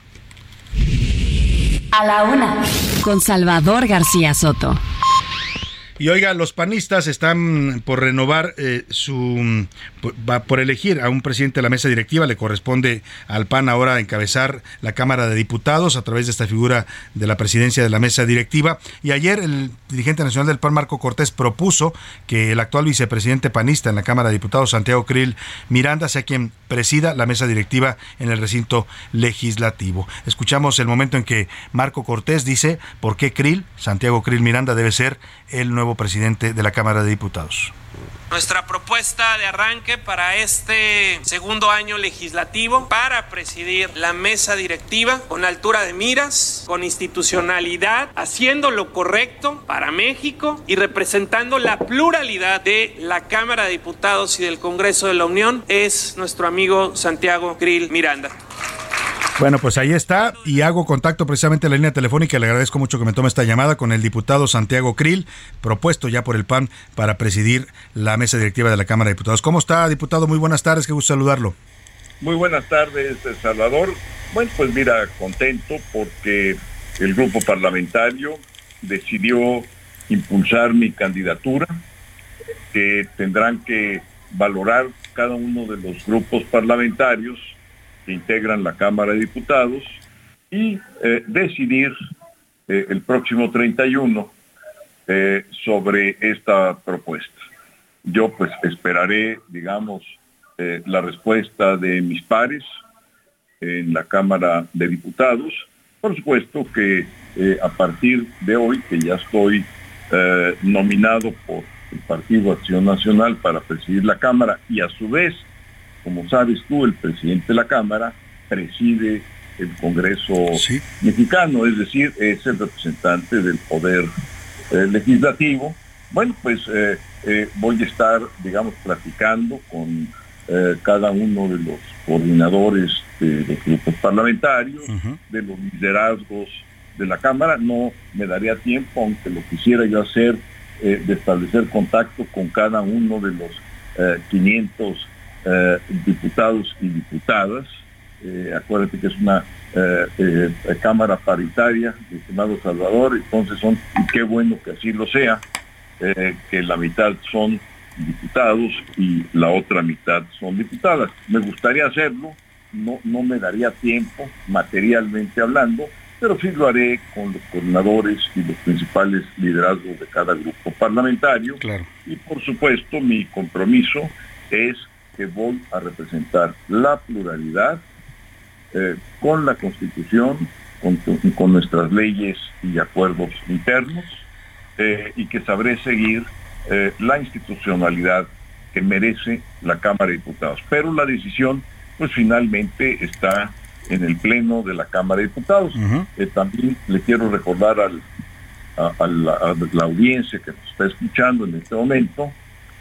A la una, con Salvador García Soto. Y oiga, los panistas están por renovar eh, su. Va por elegir a un presidente de la mesa directiva. Le corresponde al PAN ahora encabezar la Cámara de Diputados a través de esta figura de la presidencia de la mesa directiva. Y ayer el dirigente nacional del PAN, Marco Cortés, propuso que el actual vicepresidente panista en la Cámara de Diputados, Santiago Krill Miranda, sea quien presida la mesa directiva en el recinto legislativo. Escuchamos el momento en que Marco Cortés dice por qué Krill, Santiago Krill Miranda, debe ser el nuevo presidente de la Cámara de Diputados. Nuestra propuesta de arranque para este segundo año legislativo para presidir la mesa directiva con altura de miras, con institucionalidad, haciendo lo correcto para México y representando la pluralidad de la Cámara de Diputados y del Congreso de la Unión es nuestro amigo Santiago Grill Miranda. Bueno, pues ahí está y hago contacto precisamente en la línea telefónica. Le agradezco mucho que me tome esta llamada con el diputado Santiago Krill, propuesto ya por el PAN para presidir la mesa directiva de la Cámara de Diputados. ¿Cómo está, diputado? Muy buenas tardes, qué gusto saludarlo. Muy buenas tardes, Salvador. Bueno, pues mira, contento porque el grupo parlamentario decidió impulsar mi candidatura, que tendrán que valorar cada uno de los grupos parlamentarios que integran la Cámara de Diputados y eh, decidir eh, el próximo 31 eh, sobre esta propuesta. Yo pues esperaré, digamos, la respuesta de mis pares en la Cámara de Diputados. Por supuesto que a partir de hoy, que ya estoy nominado por el Partido Acción Nacional para presidir la Cámara y a su vez como sabes tú, el presidente de la Cámara preside el Congreso mexicano, es decir, es el representante del poder eh, legislativo. Bueno, pues eh, eh, voy a estar, digamos, platicando con cada uno de los coordinadores de los grupos parlamentarios, de los liderazgos de la Cámara. No me daría tiempo, aunque lo quisiera yo hacer, de establecer contacto con cada uno de los 500 eh, diputados y diputadas. Eh, acuérdate que es una eh, Cámara paritaria, estimado Salvador, entonces son, y qué bueno que así lo sea, que la mitad son diputados y la otra mitad son diputadas. Me gustaría hacerlo, no, no me daría tiempo materialmente hablando, pero sí lo haré con los coordinadores y los principales liderazgos de cada grupo parlamentario. Claro. Y por supuesto mi compromiso es que voy a representar la pluralidad eh, con la Constitución, con, nuestras leyes y acuerdos internos, eh, y que sabré seguir eh, la institucionalidad que merece la Cámara de Diputados. Pero la decisión, pues finalmente está en el Pleno de la Cámara de Diputados. también le quiero recordar al, a, la, audiencia que nos está escuchando en este momento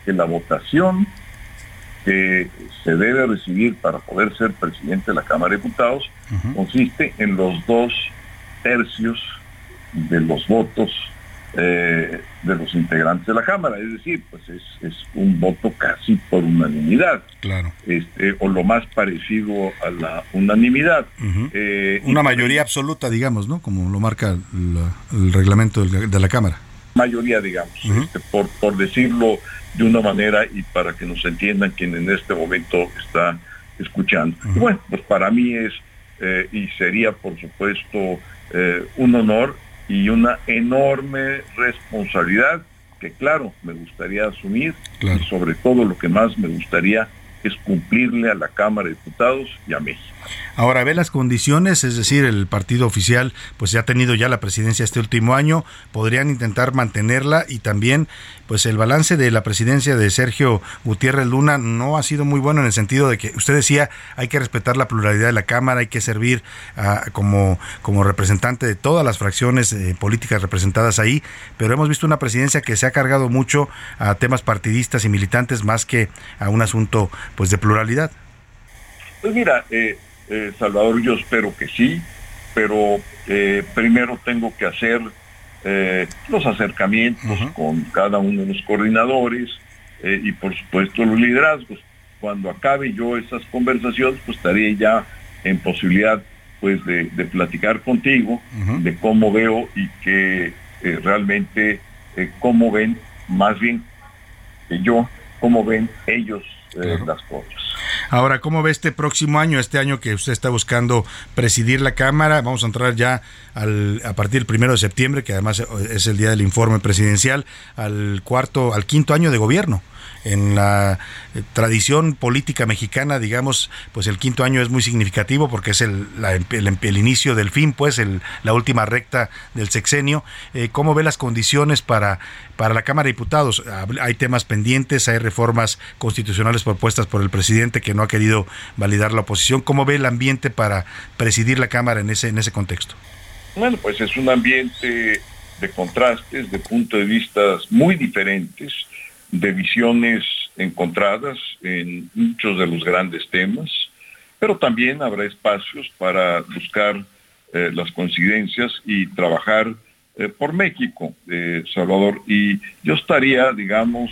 que la votación que se debe recibir para poder ser presidente de la Cámara de Diputados consiste en los dos tercios de los votos eh, de los integrantes de la Cámara, es decir, pues es, un voto casi por unanimidad, claro. este, o lo más parecido a la unanimidad. Eh, Una mayoría absoluta, digamos, ¿no? Como lo marca el reglamento de la Cámara. Mayoría, digamos, este, por, por decirlo de una manera y para que nos entiendan quien en este momento está escuchando. Bueno, pues para mí es eh, y sería por supuesto eh, un honor y una enorme responsabilidad que claro me gustaría asumir y sobre todo lo que más me gustaría es cumplirle a la Cámara de Diputados y a México. Ahora ve las condiciones, es decir, el partido oficial pues ya ha tenido ya la presidencia este último año, podrían intentar mantenerla y también pues el balance de la presidencia de Sergio Gutiérrez Luna no ha sido muy bueno en el sentido de que usted decía hay que respetar la pluralidad de la Cámara, hay que servir ah, como, como representante de todas las fracciones eh, políticas representadas ahí, pero hemos visto una presidencia que se ha cargado mucho a temas partidistas y militantes más que a un asunto pues de pluralidad. Pues mira, eh, eh, Salvador, yo espero que sí, pero eh, primero tengo que hacer los acercamientos con cada uno de los coordinadores y por supuesto los liderazgos. Cuando acabe yo esas conversaciones, pues estaré ya en posibilidad pues de, platicar contigo de cómo veo y que realmente cómo ven, más bien que yo, cómo ven ellos las cosas. Ahora, ¿cómo ve este próximo año, este año que usted está buscando presidir la Cámara? Vamos a entrar ya al, a partir del primero de septiembre, que además es el día del informe presidencial, al cuarto, al quinto año de gobierno. En la eh, tradición política mexicana, digamos, pues el quinto año es muy significativo porque es el, el, inicio del fin, pues el, la última recta del sexenio. Eh, ¿Cómo ve las condiciones para, para la Cámara de Diputados? Hay temas pendientes, hay reformas constitucionales propuestas por el presidente que no ha querido validar la oposición. ¿Cómo ve el ambiente para presidir la Cámara en ese, en ese contexto? Bueno, pues es un ambiente de contrastes, de puntos de vista muy diferentes, de visiones encontradas en muchos de los grandes temas, pero también habrá espacios para buscar eh, las coincidencias y trabajar eh, por México, eh, Salvador. Y yo estaría, digamos,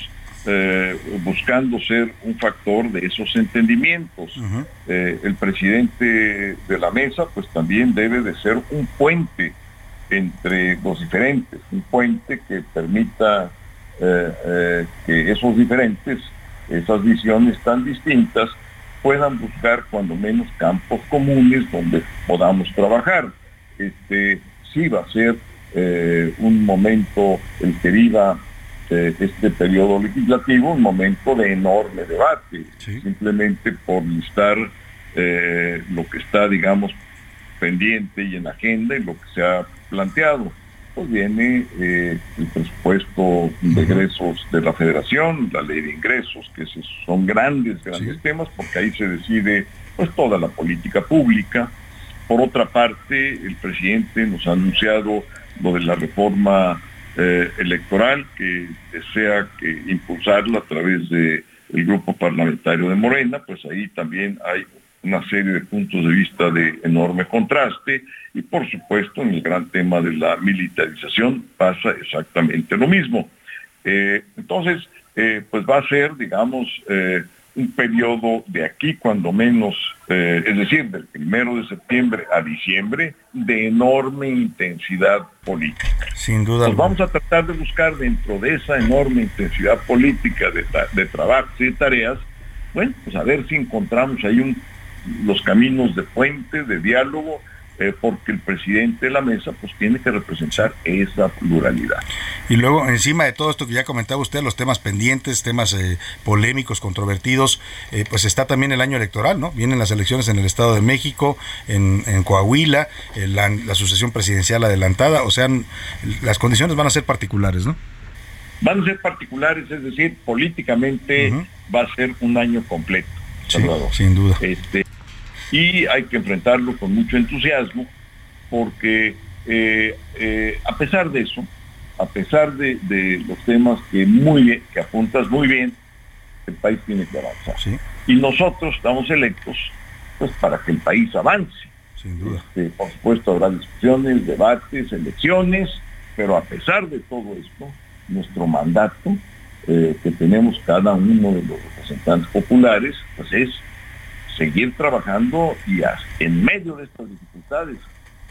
buscando ser un factor de esos entendimientos. el presidente de la mesa, pues también debe de ser un puente entre los diferentes, un puente que permita que esos diferentes, esas visiones tan distintas, puedan buscar cuando menos campos comunes donde podamos trabajar. Este sí va a ser eh, un momento, el que viva este periodo legislativo, un momento de enorme debate, simplemente por listar lo que está, digamos, pendiente y en agenda y lo que se ha planteado. Pues viene eh, el presupuesto de ingresos de la federación, la ley de ingresos, que son grandes, grandes temas, porque ahí se decide pues toda la política pública. Por otra parte, el presidente nos ha anunciado lo de la reforma eh, electoral que desea que impulsarla a través del grupo parlamentario de Morena, pues ahí también hay una serie de puntos de vista de enorme contraste y por supuesto en el gran tema de la militarización pasa exactamente lo mismo. Eh, entonces, eh, pues va a ser, digamos, eh, un periodo de aquí cuando menos, es decir, del primero de septiembre a diciembre, de enorme intensidad política. Sin duda. Pues vamos a tratar de buscar dentro de esa enorme intensidad política de, de trabajo y de tareas, bueno, pues a ver si encontramos ahí un los caminos de puente, de diálogo, eh, porque el presidente de la mesa pues tiene que representar esa pluralidad. Y luego, encima de todo esto que ya comentaba usted, los temas pendientes, temas eh, polémicos, controvertidos, eh, pues está también el año electoral, ¿no? Vienen las elecciones en el Estado de México, en, Coahuila, la, sucesión presidencial adelantada, o sea, las condiciones van a ser particulares, ¿no? Van a ser particulares, es decir, políticamente va a ser un año completo. sin duda. Este, y hay que enfrentarlo con mucho entusiasmo porque eh, eh, a pesar de eso, a pesar de, los temas que muy bien, que apuntas muy bien, el país tiene que avanzar. Y nosotros estamos electos pues para que el país avance. Sin duda. Este, por supuesto habrá discusiones, debates, elecciones, pero a pesar de todo esto, nuestro mandato eh, que tenemos cada uno de los representantes populares, pues es seguir trabajando y en medio de estas dificultades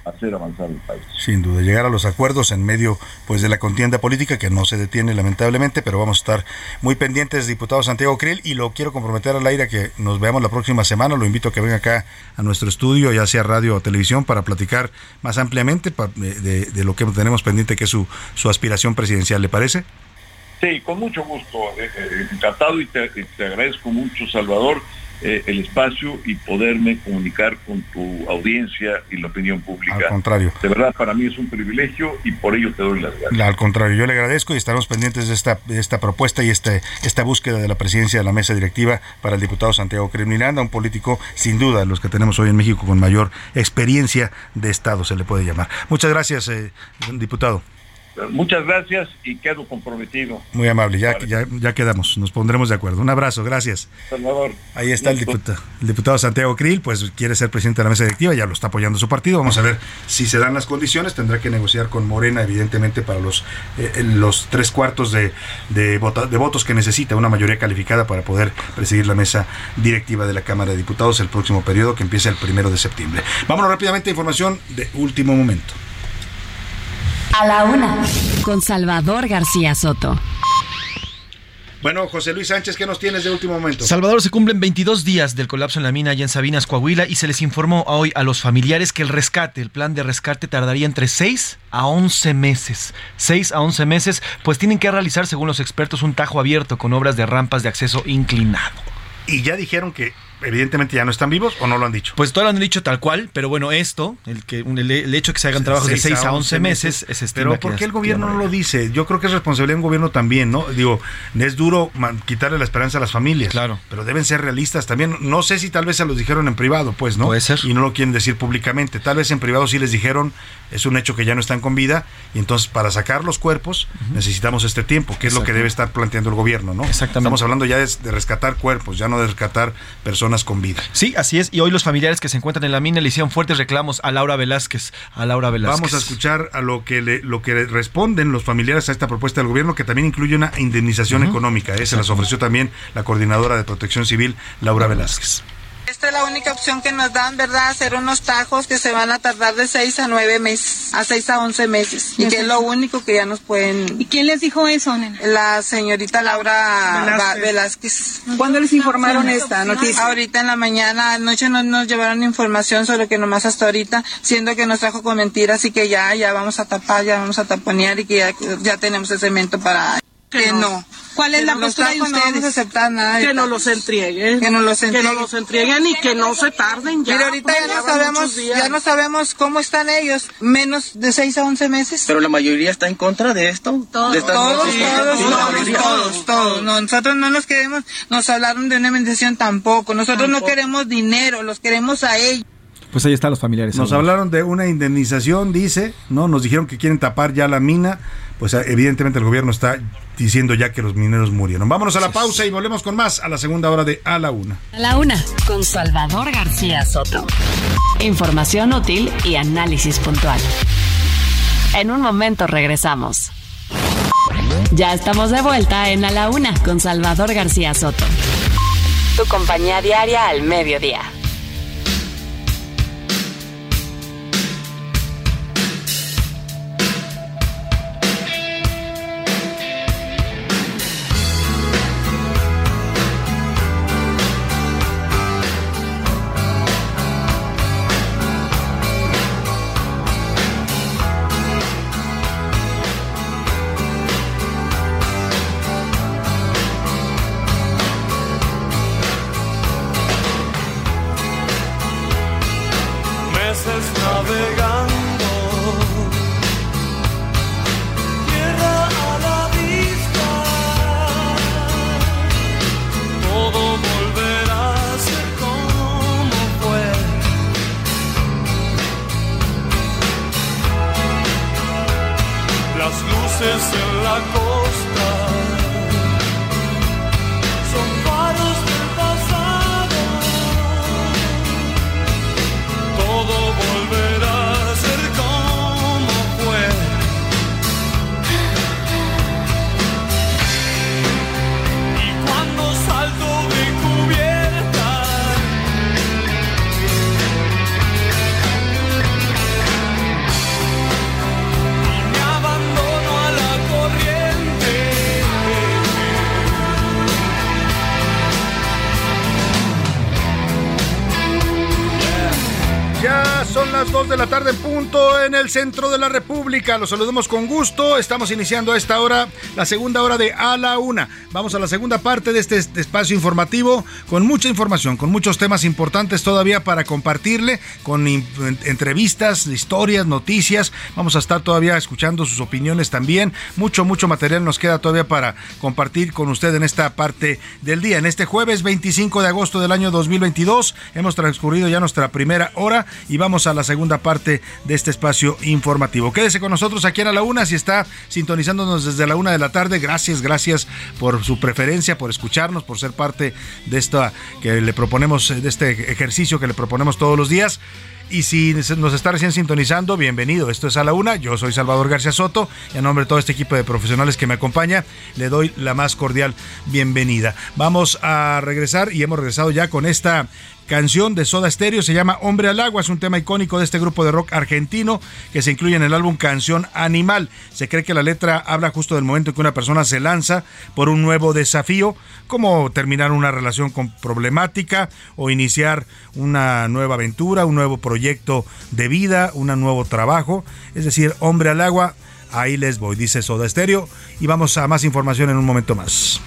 hacer avanzar el país. Sin duda, llegar a los acuerdos en medio pues de la contienda política que no se detiene lamentablemente, pero vamos a estar muy pendientes, diputado Santiago Krill, y lo quiero comprometer al aire que nos veamos la próxima semana, lo invito a que venga acá a nuestro estudio, ya sea radio o televisión, para platicar más ampliamente de, lo que tenemos pendiente, que es su, su aspiración presidencial, ¿le parece? Sí, con mucho gusto, eh, eh, encantado y te, te agradezco mucho, Salvador eh, el espacio y poderme comunicar con tu audiencia y la opinión pública. Al contrario. De verdad, para mí es un privilegio y por ello te doy las gracias. Al contrario, yo le agradezco y estaremos pendientes de esta, de esta propuesta y este, esta búsqueda de la presidencia de la mesa directiva para el diputado Santiago Cremlinanda, un político sin duda de los que tenemos hoy en México con mayor experiencia de Estado, se le puede llamar. Muchas gracias, eh, diputado. Muchas gracias y quedo comprometido. Muy amable, ya, ya, quedamos, nos pondremos de acuerdo. Un abrazo, gracias. Salvador. Ahí está el diputado, el diputado Santiago Krill, pues quiere ser presidente de la mesa directiva, ya lo está apoyando su partido. Vamos a ver si se dan las condiciones. Tendrá que negociar con Morena, evidentemente, para los, eh, los tres cuartos de, de, de votos que necesita, una mayoría calificada para poder presidir la mesa directiva de la Cámara de Diputados el próximo periodo que empieza el primero de septiembre. Vámonos rápidamente a información de último momento. A la una, con Salvador García Soto. Bueno, José Luis Sánchez, ¿qué nos tienes de último momento? Salvador, se cumplen 22 días del colapso en la mina allá en Sabinas, Coahuila, y se les informó hoy a los familiares que el rescate, el plan de rescate tardaría entre 6 a 11 meses. 6 a 11 meses, pues tienen que realizar, según los expertos, un tajo abierto con obras de rampas de acceso inclinado. Y ya dijeron que evidentemente ya no están vivos o no lo han dicho. Pues todo lo han dicho tal cual, pero bueno, esto, el que el, el hecho de que se hagan trabajos de 6 a 11 meses, es estima Pero ¿por qué el gobierno no lo dice? Yo creo que es responsabilidad de un gobierno también, ¿no? Digo, es duro quitarle la esperanza a las familias. Claro. Pero deben ser realistas también. No sé si tal vez se los dijeron en privado, pues, ¿no? Puede ser. Y no lo quieren decir públicamente. Tal vez en privado sí les dijeron, es un hecho que ya no están con vida, y entonces para sacar los cuerpos necesitamos este tiempo, que es lo que debe estar planteando el gobierno, ¿no? Exactamente. Estamos hablando ya de, de rescatar cuerpos, ya no de rescatar personas con vida. Sí, así es. Y hoy los familiares que se encuentran en la mina le hicieron fuertes reclamos a Laura Velázquez. A Laura Velázquez. Vamos a escuchar a lo que le, lo que responden los familiares a esta propuesta del gobierno, que también incluye una indemnización económica. ¿eh? Se las ofreció también la coordinadora de Protección Civil, Laura Velázquez. Esta es la única opción que nos dan, ¿verdad? Hacer unos tajos que se van a tardar de 6 a 9 meses, a 6 a 11 meses. Y que es lo único que ya nos pueden... ¿Y quién les dijo eso, nena? La señorita Laura Va- Velázquez. ¿Cuándo les informaron esta noticia? Ahorita en la mañana, anoche no nos llevaron información, solo que nomás hasta ahorita, siendo que nos trajo con mentiras y que ya, ya vamos a tapar, ya vamos a taponear y que ya, ya tenemos el cemento para... Que no. ¿Cuál es la Que postura de tajos No vamos a ustedes? aceptar nada. de Que nos tajos. los entreguen. Que nos los Que entreguen. nos los entreguen y que no se tarden ya. Mira, ahorita ya porque no sabemos, ya no sabemos cómo están ellos, menos de 6 a 11 meses. Pero la mayoría está en contra de esto. Todos, de todos, todos, Sí, todos, todos, todos. No, nosotros no nos queremos, nos hablaron de una indemnización tampoco. Nosotros no queremos dinero, los queremos a ellos. Pues ahí están los familiares. Nos hablaron de una indemnización, dice, ¿no? Nos dijeron que quieren tapar ya la mina. Pues eh, evidentemente el gobierno está diciendo ya que los mineros murieron. Vámonos a la pausa y volvemos con más a la segunda hora de A la Una. A la una, con Salvador García Soto. Información útil y análisis puntual. En un momento regresamos. Ya estamos de vuelta en A la una, con Salvador García Soto. Tu compañía diaria al mediodía. El centro de la República. Los saludamos con gusto. Estamos iniciando a esta hora la segunda hora de A la Una. Vamos a la segunda parte de este espacio informativo con mucha información, con muchos temas importantes todavía para compartirle, con entrevistas, historias, noticias. Vamos a estar todavía escuchando sus opiniones también. Mucho, mucho material nos queda todavía para compartir con usted en esta parte del día. En este jueves 25 de agosto del año 2022 hemos transcurrido ya nuestra primera hora y vamos a la segunda parte de este espacio informativo. Quédese con nosotros aquí en A la Una. Si está sintonizándonos desde la una de la tarde, gracias, gracias por su preferencia, por escucharnos, por ser parte de esta que le proponemos, de este ejercicio que le proponemos todos los días. Y si nos está recién sintonizando, bienvenido. Esto es a la una. Yo soy Salvador García Soto. Y en nombre de todo este equipo de profesionales que me acompaña, le doy la más cordial bienvenida. Vamos a regresar y hemos regresado ya con esta canción de Soda Stereo, se llama Hombre al Agua, es un tema icónico de este grupo de rock argentino que se incluye en el álbum Canción Animal. Se cree que la letra habla justo del momento en que una persona se lanza por un nuevo desafío, como terminar una relación con problemática o iniciar una nueva aventura, un nuevo proyecto de vida, un nuevo trabajo, es decir, Hombre al Agua, ahí les voy, dice Soda Stereo, y vamos a más información en un momento más.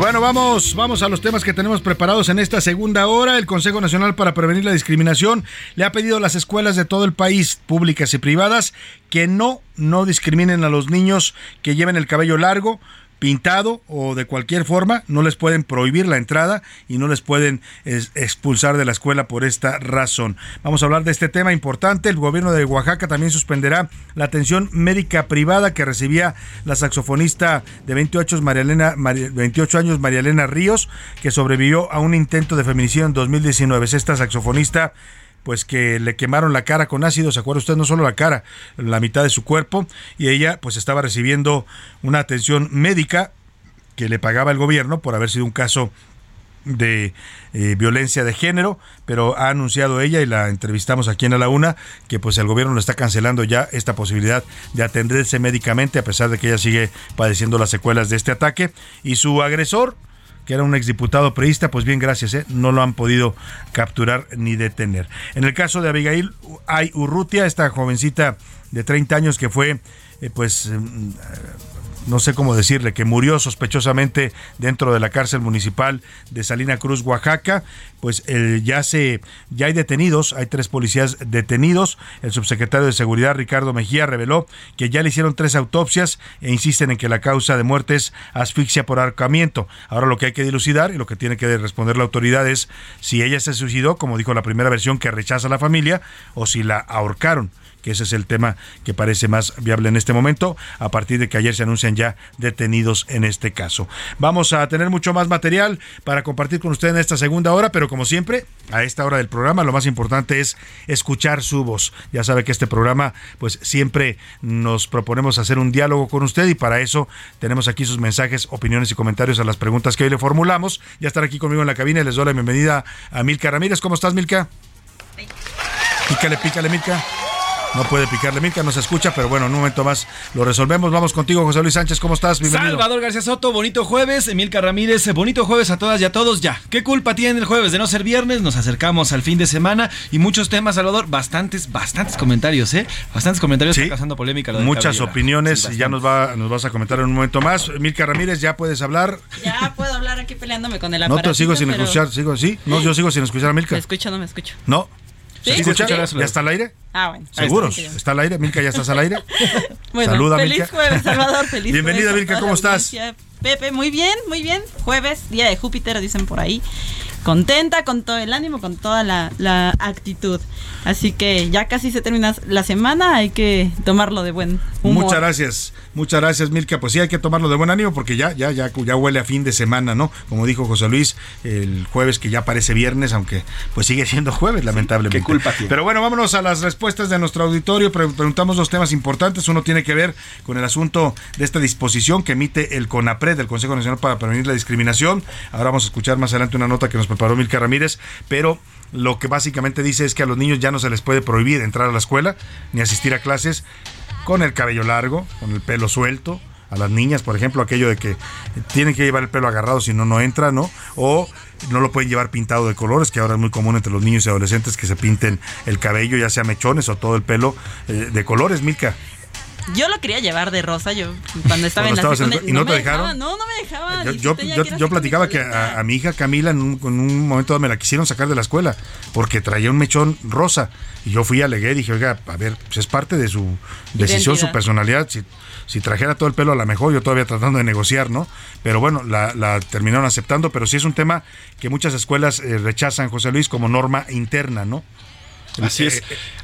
Bueno, vamos, vamos a los temas que tenemos preparados en esta segunda hora. El Consejo Nacional para Prevenir la Discriminación le ha pedido a las escuelas de todo el país, públicas y privadas, que no, no discriminen a los niños que lleven el cabello largo, pintado o de cualquier forma, no les pueden prohibir la entrada y no les pueden expulsar de la escuela por esta razón. Vamos a hablar de este tema importante. El gobierno de Oaxaca también suspenderá la atención médica privada que recibía la saxofonista de 28, 28 años María Elena Ríos, que sobrevivió a un intento de feminicidio en 2019. Esta saxofonista pues que le quemaron la cara con ácido, se acuerda usted, no solo la cara, la mitad de su cuerpo, y ella pues estaba recibiendo una atención médica que le pagaba el gobierno por haber sido un caso de eh, violencia de género, pero ha anunciado ella y la entrevistamos aquí en la Una que pues el gobierno le está cancelando ya esta posibilidad de atenderse médicamente a pesar de que ella sigue padeciendo las secuelas de este ataque. Y su agresor que era un exdiputado preista, pues bien, gracias, ¿eh? no lo han podido capturar ni detener. En el caso de Abigail hay Urrutia, esta jovencita de 30 años que fue, eh, pues, mm, no sé cómo decirle, que murió sospechosamente dentro de la cárcel municipal de Salina Cruz, Oaxaca, pues ya se ya hay detenidos, hay tres policías detenidos. El subsecretario de Seguridad Ricardo Mejía reveló que ya le hicieron tres autopsias e insisten en que la causa de muerte es asfixia por ahorcamiento. Ahora lo que hay que dilucidar y lo que tiene que responder la autoridad es si ella se suicidó, como dijo la primera versión que rechaza la familia, o si la ahorcaron que ese es el tema que parece más viable en este momento, a partir de que ayer se anuncian ya detenidos en este caso. Vamos a tener mucho más material para compartir con usted en esta segunda hora, pero como siempre, a esta hora del programa lo más importante es escuchar su voz. Ya sabe que este programa, pues siempre nos proponemos hacer un diálogo con usted y para eso tenemos aquí sus mensajes, opiniones y comentarios a las preguntas que hoy le formulamos. Ya estar aquí conmigo en la cabina y les doy la bienvenida a Milka Ramírez. ¿Cómo estás, Milka? Pícale, pícale, Milka. No puede picarle Milka, no se escucha, pero bueno, en un momento más lo resolvemos. Vamos contigo, José Luis Sánchez, ¿cómo estás? Bienvenido. Salvador García Soto, bonito jueves. Milka Ramírez, bonito jueves a todas y a todos ya. ¿Qué culpa tiene el jueves de no ser viernes? Nos acercamos al fin de semana y muchos temas, Salvador. Bastantes, bastantes comentarios, ¿eh? Bastantes comentarios sí, causando polémica. Muchas opiniones y ya nos, va, nos vas a comentar en un momento más. Milka Ramírez, ¿ya puedes hablar? Ya puedo hablar aquí peleándome con el aparato. No te sigo sin escuchar, sigo, ¿sí? No, yo sigo sin escuchar a Milka. ¿Me escucho no me escucho? No. ¿Sí? escucha? ¿Ya está al aire? Ah, bueno. ¿Seguros? ¿Está al aire? Milka, ¿ya estás al aire? <laughs> bueno, Saluda, feliz Milka. jueves, Salvador. Feliz Bienvenida, jueves Milka, ¿cómo estás? Pepe, muy bien, muy bien. Jueves, día de Júpiter, dicen por ahí. Contenta, con todo el ánimo, con toda la, la actitud. Así que ya casi se termina la semana, hay que tomarlo de buen humor. Muchas gracias, muchas gracias Milka. Pues sí, hay que tomarlo de buen ánimo porque ya, ya, ya, ya huele a fin de semana, ¿no? Como dijo José Luis, el jueves que ya parece viernes, aunque pues sigue siendo jueves, lamentablemente. ¿Qué culpa tiene? Pero bueno, vámonos a las respuestas de nuestro auditorio. Pre- Preguntamos dos temas importantes. Uno tiene que ver con el asunto de esta disposición que emite el CONAPRED, el Consejo Nacional para Prevenir la Discriminación. Ahora vamos a escuchar más adelante una nota que nos preparó Milka Ramírez, pero lo que básicamente dice es que a los niños ya no se les puede prohibir entrar a la escuela ni asistir a clases con el cabello largo, con el pelo suelto. A las niñas, por ejemplo, aquello de que tienen que llevar el pelo agarrado, si no, no entra, ¿no? O no lo pueden llevar pintado de colores, que ahora es muy común entre los niños y adolescentes que se pinten el cabello, ya sea mechones o todo el pelo eh, de colores, Milka. Yo lo quería llevar de rosa, yo cuando estaba en la en- secundaria. ¿y no te dejaron? dejaban, No, no me dejaban. Yo, dijiste yo, platicaba que a, a mi hija Camila en un, en un momento me la quisieron sacar de la escuela porque traía un mechón rosa. Y yo fui, alegué, dije, oiga, a ver, pues es parte de su decisión, su personalidad. Si, si trajera todo el pelo a la mejor, yo todavía tratando de negociar, ¿no? Pero bueno, la, la terminaron aceptando, pero sí es un tema que muchas escuelas eh, rechazan, José Luis, como norma interna, ¿no? Así es.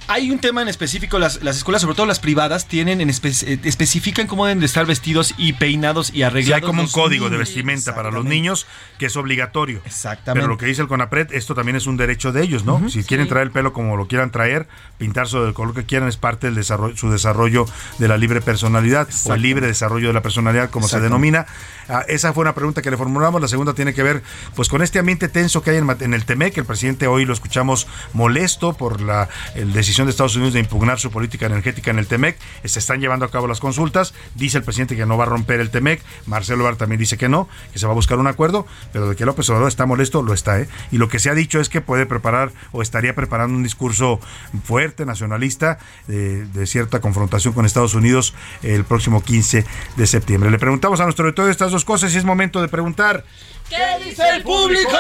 Hay un tema en específico, las, las escuelas, sobre todo las privadas, tienen en espe- eh, especifican cómo deben de estar vestidos y peinados y Sí, arreglados. hay como un código de vestimenta para los niños que es obligatorio. Exactamente. Pero lo que dice el CONAPRED, esto también es un derecho de ellos, ¿no? si quieren traer el pelo como lo quieran traer, pintarse del color que quieran, es parte del desarrollo, su desarrollo de la libre personalidad o el libre desarrollo de la personalidad, como se denomina. Ah, esa fue una pregunta que le formulamos. La segunda tiene que ver pues con este ambiente tenso que hay en, en el TEMEC. El presidente hoy lo escuchamos molesto por la decisión de Estados Unidos de impugnar su política energética en el TEMEC. Eh, Se están llevando a cabo las consultas. Dice el presidente que no va a romper el TEMEC. Marcelo Ebrard también dice que no, que se va a buscar un acuerdo. Pero de que López Obrador está molesto, lo está. ¿eh? Y lo que se ha dicho es que puede preparar o estaría preparando un discurso fuerte, nacionalista, de, de cierta confrontación con Estados Unidos el próximo 15 de septiembre. Le preguntamos a nuestro auditor estas dos cosas y es momento de preguntar. ¿Qué dice el público?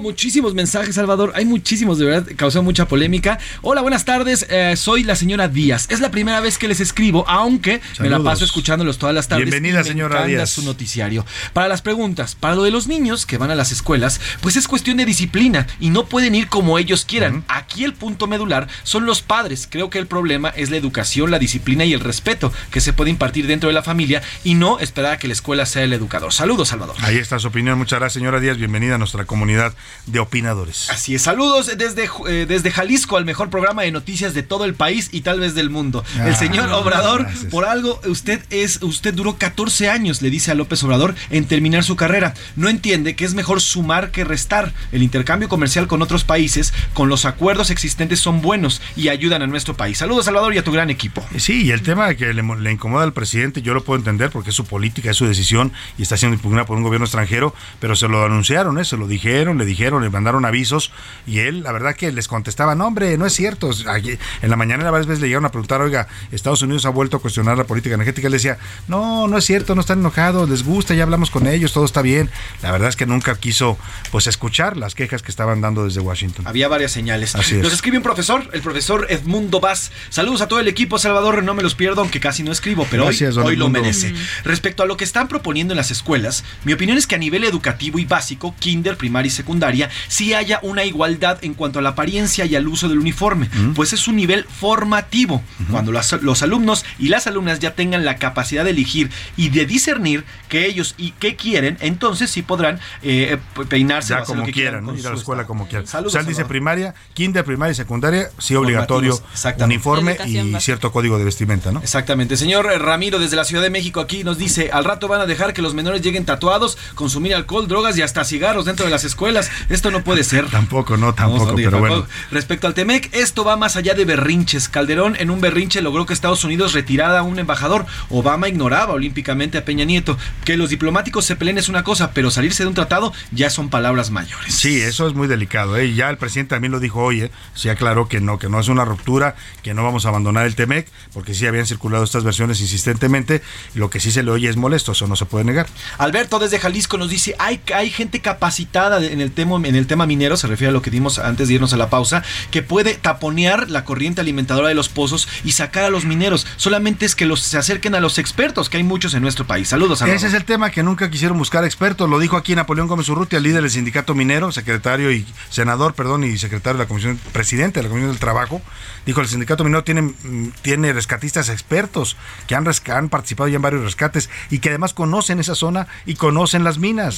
Muchísimos mensajes, Salvador. Hay muchísimos, de verdad, causó mucha polémica. Hola, buenas tardes. eh, soy la señora Díaz. Es la primera vez que les escribo, aunque me la paso escuchándolos todas las tardes. Bienvenida, y me señora encanta Díaz. su noticiario. Para las preguntas, para lo de los niños que van a las escuelas, pues es cuestión de disciplina y no pueden ir como ellos quieran. Aquí el punto medular son los padres. Creo que el problema es la educación, la disciplina y el respeto que se puede impartir dentro de la familia y no esperar a que la escuela sea el educador. Saludos, Salvador. Ahí está su opinión. Muchas gracias, señora Díaz. Bienvenida a nuestra comunidad de opinadores. Así es, saludos desde, eh, desde Jalisco al mejor programa de noticias de todo el país y tal vez del mundo. Ah, el señor Obrador, gracias. por algo, usted es, usted duró 14 años, le dice a López Obrador, en terminar su carrera. No entiende que es mejor sumar que restar. El intercambio comercial con otros países, con los acuerdos existentes son buenos y ayudan a nuestro país. Saludos, Salvador, y a tu gran equipo. Sí, y el tema que le, le incomoda al presidente, yo lo puedo entender porque es su política, es su decisión y está siendo impugnada por un gobierno extranjero, pero se lo anunciaron, ¿eh? se lo dijeron, le dijeron, le mandaron avisos y él, la verdad que les contestaba, no hombre, no es cierto. Aquí- en la mañana varias veces le llegaron a preguntar, oiga, Estados Unidos ha vuelto a cuestionar la política energética. Él decía, no, no es cierto, no están enojados, les gusta, ya hablamos con ellos, todo está bien. La verdad es que nunca quiso pues escuchar las quejas que estaban dando desde Washington. Había varias señales. Así es. Nos escribe un profesor, el profesor Edmundo Vaz. Saludos a todo el equipo, Salvador. No me los pierdo, aunque casi no escribo, pero Gracias, hoy, lo merece. Respecto a lo que están proponiendo en las escuelas, mi opinión es que a nivel educativo y básico, kinder, primaria y secundaria, sí haya una igualdad en cuanto a la apariencia y al uso del uniforme, pues es un nivel formativo. Cuando los alumnos y las alumnas ya tengan la capacidad de elegir y de discernir que ellos y qué quieren, entonces sí podrán eh, pe- peinarse Ya como lo que quieran, ¿no? con ir a la escuela como quieran. Saludos, o sea, él dice primaria, kinder, primaria y secundaria, sí obligatorio, uniforme y básica. cierto código de vestimenta, ¿no? Exactamente. Señor Ramiro, desde la Ciudad de México aquí nos dice, al rato van a dejar que los menores lleguen tatuados, consumir alcohol, drogas y hasta cigarros dentro de las escuelas. Esto no puede ser. Tampoco, no, tampoco, Vamos, pero tampoco. bueno. Respecto al Temec, esto va más allá de berrinches. Calderón en un berrinche logró que Estados Unidos retirara a un embajador. Obama ignoraba olímpicamente a Peña Nieto. Que los diplomáticos se peleen es una cosa, pero salirse de un tratado ya son palabras mayores. Sí, eso es muy delicado. ¿eh? Ya el presidente también lo dijo hoy, ¿eh? sí aclaró que no, que no es una ruptura, que no vamos a abandonar el TEMEC, porque sí habían circulado estas versiones insistentemente. Lo que sí se le oye es molesto, eso no se puede negar. Alberto desde Jalisco nos dice, hay, hay gente capacitada en el, tema, en el tema minero, se refiere a lo que dimos antes de irnos a la pausa, que puede taponear la corriente alimentadora de los pozos y sacar a los mineros. Solamente es que los, se acerquen a los expertos, que hay muchos en nuestro país. Saludos, Salvador. Ese es el tema que nunca quisieron buscar expertos. Lo dijo aquí Napoleón Gómez Urrutia, líder del sindicato minero, secretario y senador, perdón, y secretario de la comisión, presidente de la comisión del trabajo. Dijo el sindicato minero tiene, mm, tiene rescatistas expertos que han, han participado ya en varios rescates y que además conocen esa zona y conocen las minas.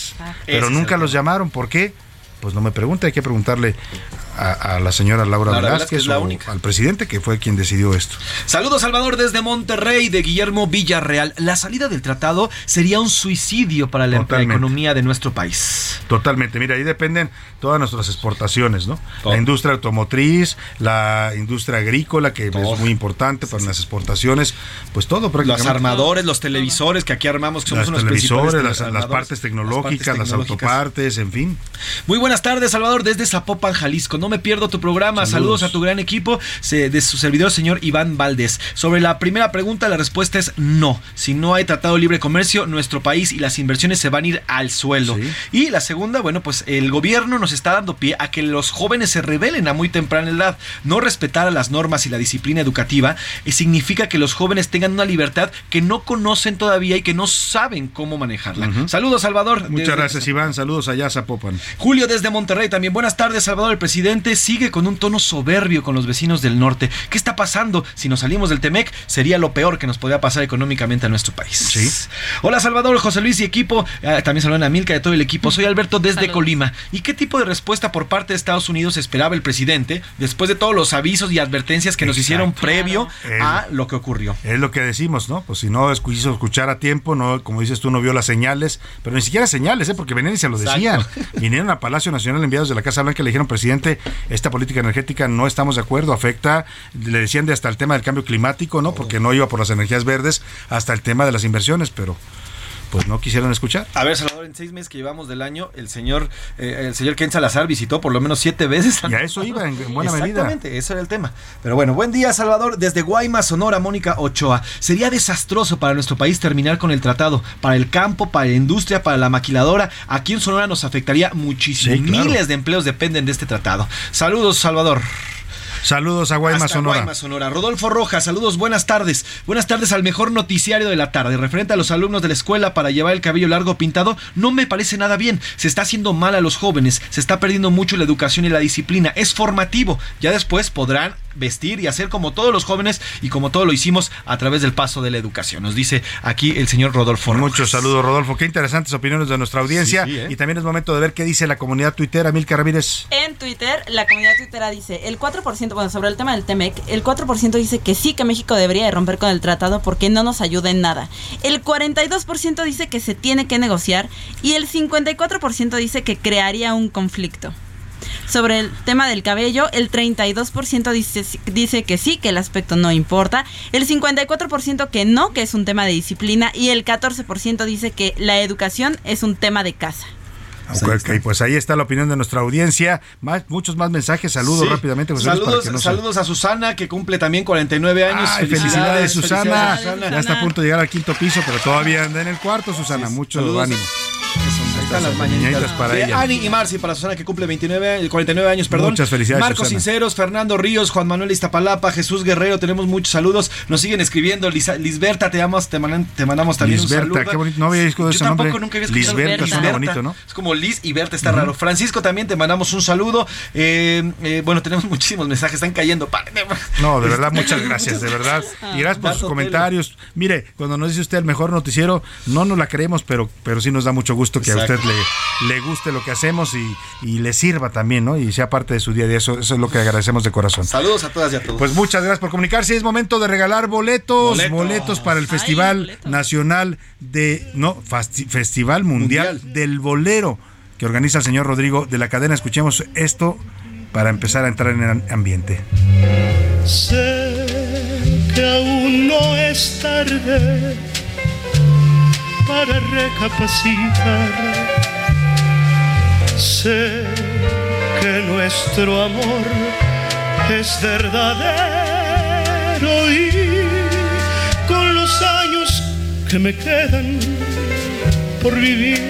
Pero Ese es nunca los llamaron. ¿Por qué? Pues no me pregunte, hay que preguntarle a, a la señora Laura, Laura Velázquez, Velázquez, la o única. al presidente que fue quien decidió esto. Saludos Salvador desde Monterrey, de Guillermo Villarreal. La salida del tratado sería un suicidio para la Totalmente. economía de nuestro país. Totalmente, mira, ahí dependen todas nuestras exportaciones, ¿no? Todo. La industria automotriz, la industria agrícola, que es muy importante para las exportaciones, pues todo Los prácticamente. armadores, los televisores que aquí armamos, que somos Las unos televisores, las, las partes tecnológicas, las, tecnológicas. autopartes, en fin. Muy buenas tardes, Salvador, desde Zapopan, Jalisco. No me pierdo tu programa. Saludos, a tu gran equipo de su servidor, señor Iván Valdés. Sobre la primera pregunta, la respuesta es no. Si no hay tratado de libre comercio, nuestro país y las inversiones se van a ir al suelo. Y la segunda, bueno, pues el gobierno nos está dando pie a que los jóvenes se rebelen a muy temprana edad. No respetar a las normas y la disciplina educativa eh, significa que los jóvenes tengan una libertad que no conocen todavía y que no saben cómo manejarla. Saludos, Salvador. Muchas gracias, Iván. Saludos allá Zapopan. Julio desde Monterrey también. Buenas tardes, Salvador. El presidente sigue con un tono soberbio con los vecinos del norte. ¿Qué está pasando? Si nos salimos del Temec, sería lo peor que nos podría pasar económicamente a nuestro país. Sí. Hola, Salvador, José Luis y equipo. Ah, también saludan a Milka de todo el equipo. Soy Alberto desde Colima. ¿Y qué tipo de respuesta por parte de Estados Unidos esperaba el presidente después de todos los avisos y advertencias que nos hicieron previo a lo que ocurrió? Es lo que decimos, ¿no? Pues si no quiso escuchar a tiempo, no, como dices tú, no vio las señales, pero ni siquiera señales, ¿eh? Porque venían y se lo decían. Vinieron a Palacio Nacional enviados de la Casa Blanca y le dijeron, presidente, esta política energética no estamos de acuerdo, afecta, le decían de hasta el tema del cambio climático, ¿no? Porque no iba por las energías verdes, hasta el tema de las inversiones, pero pues no quisieron escuchar. A ver, Salvador, en seis meses que llevamos del año, el señor, eh, el señor Ken Salazar visitó por lo menos siete veces. Y a eso iba, en, buena medida. Exactamente, ese era el tema. Pero bueno, buen día, Salvador. Desde Guaymas, Sonora, Mónica Ochoa. Sería desastroso para nuestro país terminar con el tratado. Para el campo, para la industria, para la maquiladora. Aquí en Sonora nos afectaría muchísimo. Miles de empleos dependen de este tratado. Saludos, Salvador. Saludos a Guaymas, Sonora. Guaymas, Sonora. Rodolfo Rojas, saludos, buenas tardes. Buenas tardes al mejor noticiario de la tarde. Referente a los alumnos de la escuela para llevar el cabello largo pintado, no me parece nada bien. Se está haciendo mal a los jóvenes, se está perdiendo mucho la educación y la disciplina. Es formativo. Ya después podrán vestir y hacer como todos los jóvenes y como todo lo hicimos a través del paso de la educación. Nos dice aquí el señor Rodolfo. Muchos saludos, Rodolfo. Qué interesantes opiniones de nuestra audiencia. ¿eh? Y también es momento de ver qué dice la comunidad tuitera, Milka Ramírez. En Twitter, la comunidad tuitera dice, el 4%, bueno, sobre el tema del TEMEC, el 4% dice que sí que México debería de romper con el tratado porque no nos ayuda en nada. El 42% dice que se tiene que negociar y el 54% dice que crearía un conflicto. Sobre el tema del cabello, el 32% dice, dice que sí, que el aspecto no importa, el 54% que no, que es un tema de disciplina, y el 14% dice que la educación es un tema de casa. Ok, pues ahí está la opinión de nuestra audiencia. Más, muchos más mensajes. Saludos rápidamente. saludos, saludos a Susana, que cumple también 49 años. felicidades, Susana. Ya está a punto de llegar al quinto piso, pero todavía anda en el cuarto, Susana. Mucho ánimo están las mañanitas. para ella. Ani y Marci, para Susana que cumple 29, 49 años, perdón. Muchas felicidades. Marcos Sinceros, Fernando Ríos, Juan Manuel Iztapalapa, Jesús Guerrero, tenemos muchos saludos. Nos siguen escribiendo. Lisberta, te, amamos, te, te mandamos también Lisberta, un saludo. qué bonito. No había escuchado ese nombre. Tampoco nunca había escuchado Lisberta, suena bonito, ¿no? Es como Liz y Berta, está raro. Francisco, también te mandamos un saludo. Eh, eh, bueno, tenemos <laughs> muchísimos mensajes, están cayendo. No, de verdad, muchas gracias, de verdad. <laughs> Y gracias por sus comentarios. Mire, cuando nos dice usted el mejor noticiero, no nos la creemos, pero, pero sí nos da mucho gusto que a usted le, le guste lo que hacemos y, le sirva también, ¿no? Y sea parte de su día a día. Eso, eso es lo que agradecemos de corazón. Saludos a todas y a todos. Pues muchas gracias por comunicarse. Es momento de regalar boletos. Boletos para el Festival Nacional de. No, Festival Mundial, del Bolero que organiza el señor Rodrigo de la cadena. Escuchemos esto para empezar a entrar en el ambiente. Sé que aún no es tarde para recapacitar Sé que nuestro amor es verdadero y con los años que me quedan por vivir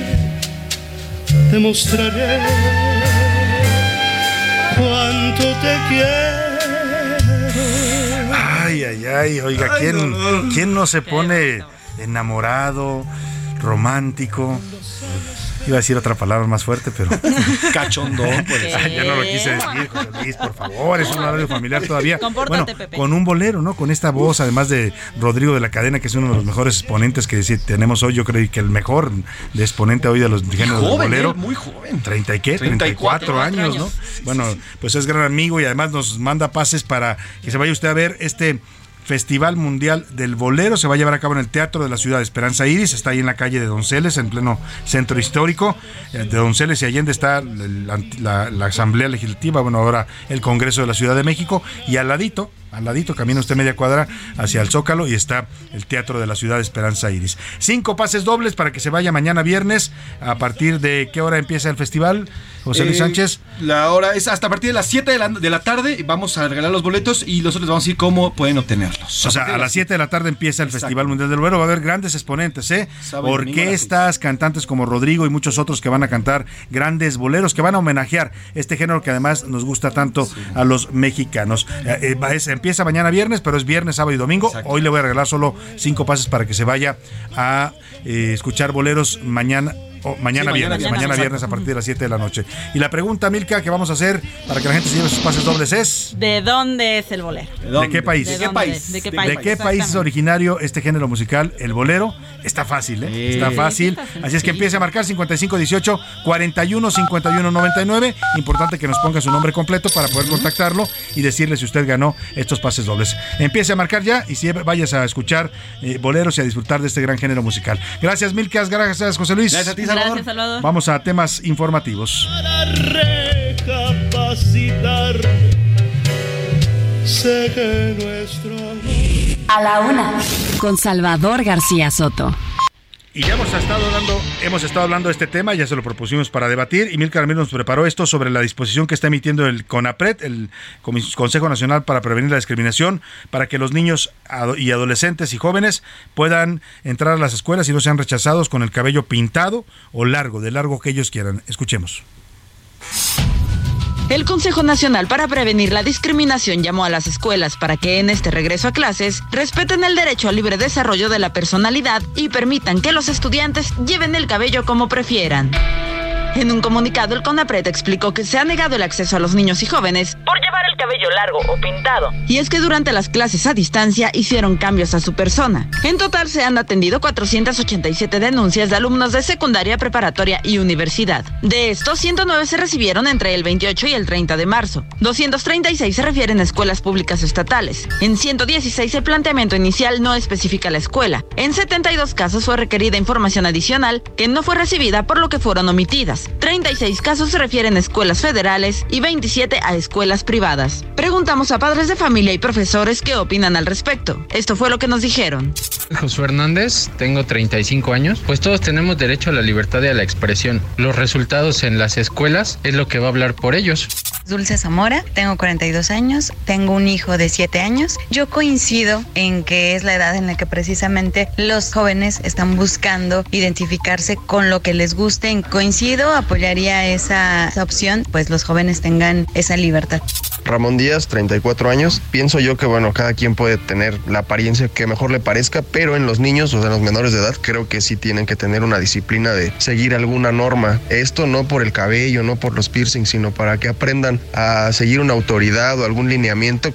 demostraré cuánto te quiero. Ay, ay, ay, oiga, ¿quién, ¿quién no se pone enamorado, romántico? Iba a decir otra palabra más fuerte, pero. <laughs> Cachondón, <laughs> pues. ya no lo quise decir, José Luis, por favor, es un horario familiar todavía. <laughs> bueno, con un bolero, ¿no? Con esta voz, además de Rodrigo de la Cadena, que es uno de los mejores exponentes que tenemos hoy, yo creo que el mejor de exponente hoy de los géneros del bolero. muy joven. ¿30 y qué? 34, años, ¿no? Bueno, pues es gran amigo y además nos manda pases para que se vaya usted a ver este Festival Mundial del Bolero. Se va a llevar a cabo en el Teatro de la Ciudad de Esperanza Iris. Está ahí en la calle de Donceles, en pleno centro histórico. Eh, de Donceles y Allende está la, Asamblea Legislativa, bueno, ahora el Congreso de la Ciudad de México. Y al ladito, al ladito, camina usted media cuadra hacia el Zócalo y está el Teatro de la Ciudad Esperanza Iris. Cinco pases dobles para que se vaya mañana viernes. ¿A partir de qué hora empieza el festival? José Luis Eh, Sánchez. La hora es hasta a partir de las 7 de la, de la tarde. Vamos a regalar los boletos y nosotros vamos a decir cómo pueden obtenerlos. O sea, a las 7 de la tarde empieza el Festival Mundial del Bolero. Va a haber grandes exponentes, ¿eh? Sábado Orquestas, cantantes como Rodrigo y muchos otros que van a cantar grandes boleros, que van a homenajear este género que además nos gusta tanto a los mexicanos. Eh, eh, es- empieza mañana viernes, pero es viernes, sábado y domingo. Hoy le voy a regalar solo cinco pases para que se vaya a eh, escuchar boleros mañana. O mañana Sí, mañana viernes, mañana viernes a partir de las 7 de la noche. Y la pregunta, Milka, que vamos a hacer para que la gente se lleve sus pases dobles es... ¿De dónde es el bolero? ¿De qué país? ¿De qué país? ¿De qué país? ¿De qué país es originario este género musical, el bolero? Está fácil, ¿eh? Está fácil. Así es que empiece a marcar 5518 41 51 99. Importante que nos ponga su nombre completo para poder contactarlo y decirle si usted ganó estos pases dobles. Empiece a marcar ya y si vayas a escuchar eh, boleros y a disfrutar de este gran género musical. Gracias, Milkas. Gracias, José Luis. Gracias a ti, Salvador. Gracias, Salvador. Vamos a temas informativos. recapacitar. Sé que nuestro amor A la una. Con Salvador García Soto. Y ya hemos estado dando, hemos estado hablando de este tema, ya se lo propusimos para debatir, y Milka Ramírez nos preparó esto sobre la disposición que está emitiendo el CONAPRED, el Consejo Nacional para Prevenir la Discriminación, para que los niños y adolescentes y jóvenes puedan entrar a las escuelas y no sean rechazados con el cabello pintado o largo, de largo que ellos quieran. Escuchemos. El Consejo Nacional para Prevenir la Discriminación llamó a las escuelas para que en este regreso a clases respeten el derecho al libre desarrollo de la personalidad y permitan que los estudiantes lleven el cabello como prefieran. En un comunicado, el CONAPRED explicó que se ha negado el acceso a los niños y jóvenes por llevar el cabello largo o pintado. Y es que durante las clases a distancia hicieron cambios a su persona. En total se han atendido 487 denuncias de alumnos de secundaria, preparatoria y universidad. De estos, 109 se recibieron entre el 28 y el 30 de marzo. 236 se refieren a escuelas públicas estatales. En 116 el planteamiento inicial no especifica la escuela. En 72 casos fue requerida información adicional que no fue recibida por lo que fueron omitidas. 36 casos se refieren a escuelas federales y 27 a escuelas privadas. Preguntamos a padres de familia y profesores qué opinan al respecto. Esto fue lo que nos dijeron. Josué Hernández, tengo 35 años, pues todos tenemos derecho a la libertad y a la expresión. Los resultados en las escuelas es lo que va a hablar por ellos. Dulce Zamora, tengo 42 años, tengo un hijo de 7 años. Yo coincido en que es la edad en la que precisamente los jóvenes están buscando identificarse con lo que les guste. Coincido, apoyaría esa, opción, pues los jóvenes tengan esa libertad. Ramón Díaz, 34 años. Pienso yo que, bueno, cada quien puede tener la apariencia que mejor le parezca, pero en los niños, o sea, en los menores de edad, creo que sí tienen que tener una disciplina de seguir alguna norma. Esto no por el cabello, no por los piercings, sino para que aprendan a seguir una autoridad o algún lineamiento.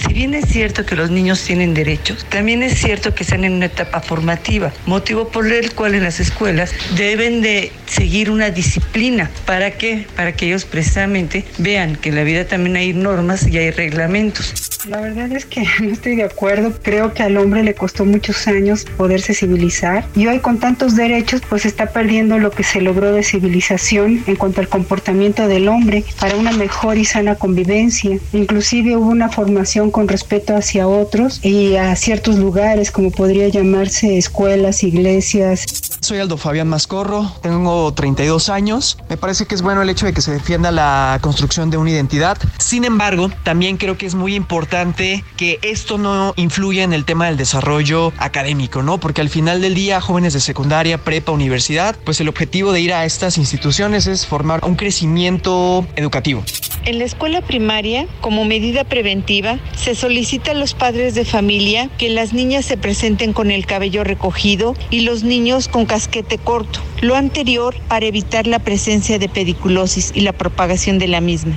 Si bien es cierto que los niños tienen derechos, también es cierto que están en una etapa formativa, motivo por el cual en las escuelas deben de seguir una disciplina. ¿Para qué? Para que ellos precisamente vean que en la vida también hay normas y hay reglamentos. La verdad es que <laughs> no estoy de acuerdo. Creo que al hombre le costó muchos años poderse civilizar y hoy con tantos derechos pues está perdiendo lo que se logró de civilización en cuanto al comportamiento del hombre para una mejor y sana convivencia. Inclusive hubo una formación con respeto hacia otros y a ciertos lugares como podría llamarse escuelas, iglesias. Soy Aldo Fabián Mascorro, tengo 32 años. Me parece que es bueno el hecho de que se defienda la construcción de una identidad. Sin embargo, también creo que es muy importante que esto no influya en el tema del desarrollo académico, ¿no? Porque al final del día, jóvenes de secundaria, prepa, universidad, pues el objetivo de ir a estas instituciones es formar un crecimiento educativo. En la escuela primaria, como medida preventiva, se solicita a los padres de familia que las niñas se presenten con el cabello recogido y los niños con casquete corto. Lo anterior para evitar la presencia de pediculosis y la propagación de la misma.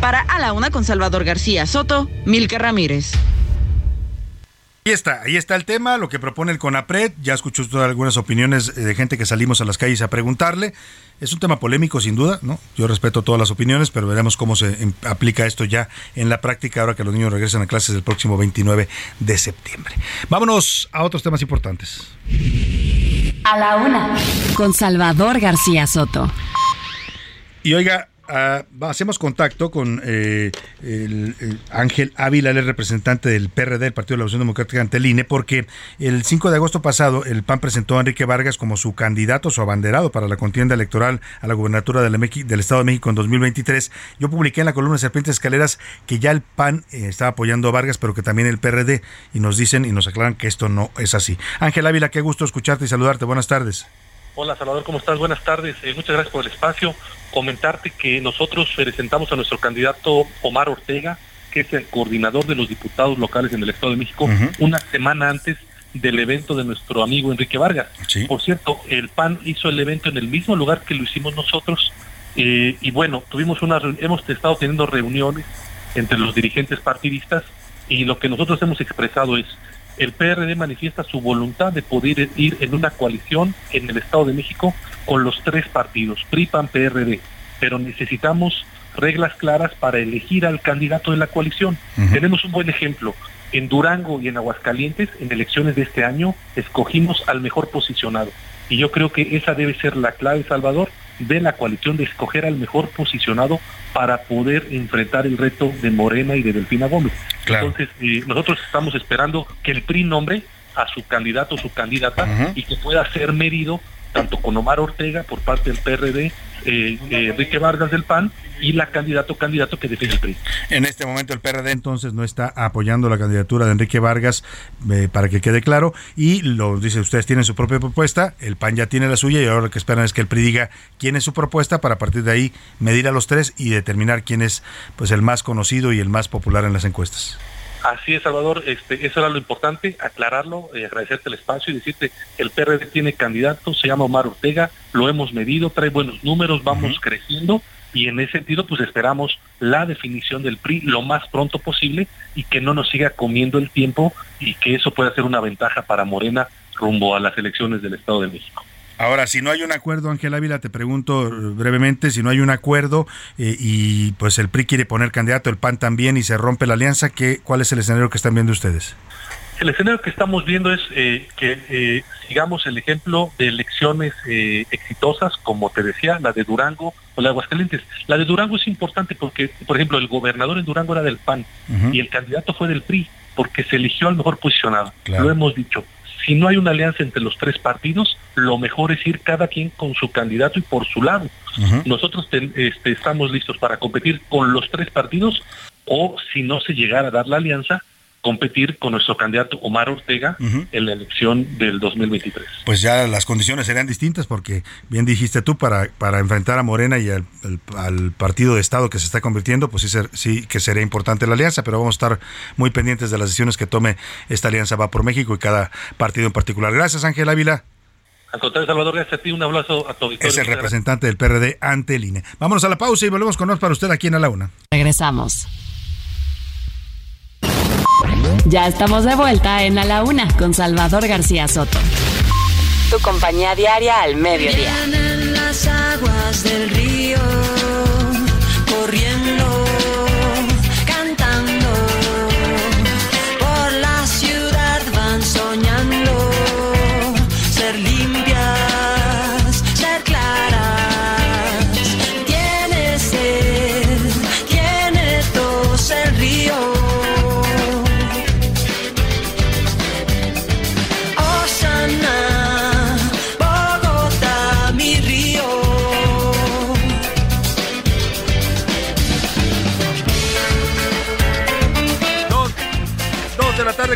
Para A la Una con Salvador García Soto, Milka Ramírez. Ahí está, ahí está el tema, lo que propone el CONAPRED. Ya escuchó usted algunas opiniones eh, de gente que salimos a las calles a preguntarle. Es un tema polémico, sin duda, ¿no? Yo respeto todas las opiniones, pero veremos cómo se em, aplica esto ya en la práctica ahora que los niños regresan a clases el próximo 29 de septiembre. Vámonos a otros temas importantes. A la una. Con Salvador García Soto. Y oiga, hacemos contacto con eh, el, el Ángel Ávila, el representante del PRD, el Partido de la Revolución Democrática ante el INE, porque el 5 de agosto pasado el PAN presentó a Enrique Vargas como su candidato, su abanderado para la contienda electoral a la gubernatura del Estado de México en 2023. Yo publiqué en la columna Serpientes Escaleras que ya el PAN eh, estaba apoyando a Vargas, pero que también el PRD, y nos dicen y nos aclaran que esto no es así. Ángel Ávila, qué gusto escucharte y saludarte. Buenas tardes. Hola Salvador, ¿cómo estás? Buenas tardes. Eh, muchas gracias por el espacio. Comentarte que nosotros presentamos a nuestro candidato Omar Ortega, que es el coordinador de los diputados locales en el Estado de México, una semana antes del evento de nuestro amigo Enrique Vargas. Por cierto, el PAN hizo el evento en el mismo lugar que lo hicimos nosotros eh, y bueno, tuvimos una hemos estado teniendo reuniones entre los dirigentes partidistas y lo que nosotros hemos expresado es el PRD manifiesta su voluntad de poder ir en una coalición en el Estado de México con los tres partidos, PRI, PAN, PRD, pero necesitamos reglas claras para elegir al candidato de la coalición. Tenemos un buen ejemplo. En Durango y en Aguascalientes, en elecciones de este año, escogimos al mejor posicionado. Y yo creo que esa debe ser la clave, Salvador, de la coalición, de escoger al mejor posicionado para poder enfrentar el reto de Morena y de Delfina Gómez. Entonces, eh, nosotros estamos esperando que el PRI nombre a su candidato o su candidata y que pueda ser medido tanto con Omar Ortega por parte del PRD, eh, eh, Enrique Vargas del PAN y la candidato candidato que defiende el PRI. En este momento el PRD entonces no está apoyando la candidatura de Enrique Vargas, eh, para que quede claro, y lo dice, ustedes tienen su propia propuesta, el PAN ya tiene la suya y ahora lo que esperan es que el PRI diga quién es su propuesta para a partir de ahí medir a los tres y determinar quién es pues el más conocido y el más popular en las encuestas. Así es, Salvador, este, eso era lo importante, aclararlo, eh, agradecerte el espacio y decirte, el PRD tiene candidato, se llama Omar Ortega, lo hemos medido, trae buenos números, vamos creciendo y en ese sentido pues esperamos la definición del PRI lo más pronto posible y que no nos siga comiendo el tiempo y que eso pueda ser una ventaja para Morena rumbo a las elecciones del Estado de México. Ahora, si no hay un acuerdo, Ángel Ávila, te pregunto eh, brevemente, si no hay un acuerdo eh, y pues el PRI quiere poner candidato, el PAN también y se rompe la alianza, ¿qué, ¿cuál es el escenario que están viendo ustedes? El escenario que estamos viendo es eh, que eh, sigamos el ejemplo de elecciones eh, exitosas, como te decía, la de Durango o la de Aguascalientes. La de Durango es importante porque, por ejemplo, el gobernador en Durango era del PAN y el candidato fue del PRI porque se eligió al mejor posicionado. Claro. Lo hemos dicho. Si no hay una alianza entre los tres partidos, lo mejor es ir cada quien con su candidato y por su lado. Nosotros este, estamos listos para competir con los tres partidos o si no se llegara a dar la alianza, competir con nuestro candidato Omar Ortega en la elección del 2023. Pues ya las condiciones serían distintas porque bien dijiste tú, para, para enfrentar a Morena y al, al- al partido de Estado que se está convirtiendo, pues sí, ser- sí que sería importante la alianza, pero vamos a estar muy pendientes de las decisiones que tome esta alianza Va por México y cada partido en particular. Gracias Ángel Ávila, Al contrario, Salvador, gracias a ti, un abrazo a tu auditorio. es el representante del PRD ante el INE. Vámonos a la pausa y volvemos con más para usted aquí en A la Una. Regresamos. Ya estamos de vuelta en A la Una con Salvador García Soto. Tu compañía diaria al mediodía. Vienen las aguas del río,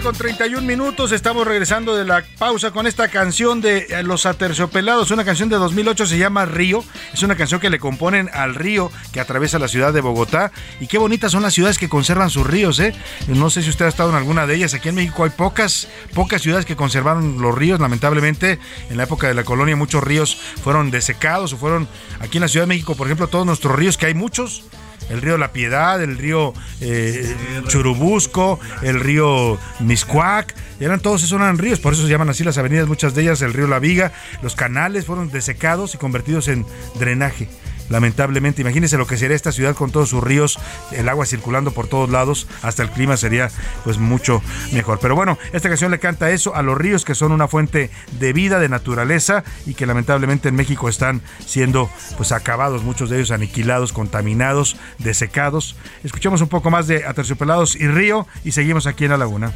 con 31 minutos. Estamos regresando de la pausa con esta canción de eh, Los Aterciopelados. Una canción de 2008 se llama Río. Es una canción que le componen al río que atraviesa la ciudad de Bogotá. Y qué bonitas son las ciudades que conservan sus ríos, ¿eh? No sé si usted ha estado en alguna de ellas. Aquí en México hay pocas, pocas ciudades que conservaron los ríos. Lamentablemente, en la época de la colonia, muchos ríos fueron desecados o fueron. Aquí en la Ciudad de México, por ejemplo, todos nuestros ríos, que hay muchos el río La Piedad, el río eh, Churubusco, el río Miscuac, eran todos esos eran ríos, por eso se llaman así las avenidas, muchas de ellas, el río La Viga, los canales fueron desecados y convertidos en drenaje. Lamentablemente. Imagínense lo que sería esta ciudad con todos sus ríos, el agua circulando por todos lados, hasta el clima sería pues mucho mejor. Pero bueno, esta canción le canta eso a los ríos que son una fuente de vida, de naturaleza y que lamentablemente en México están siendo pues acabados, muchos de ellos aniquilados, contaminados, desecados. Escuchemos un poco más de Aterciopelados y Río y seguimos aquí en la laguna.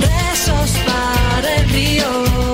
Besos para el río.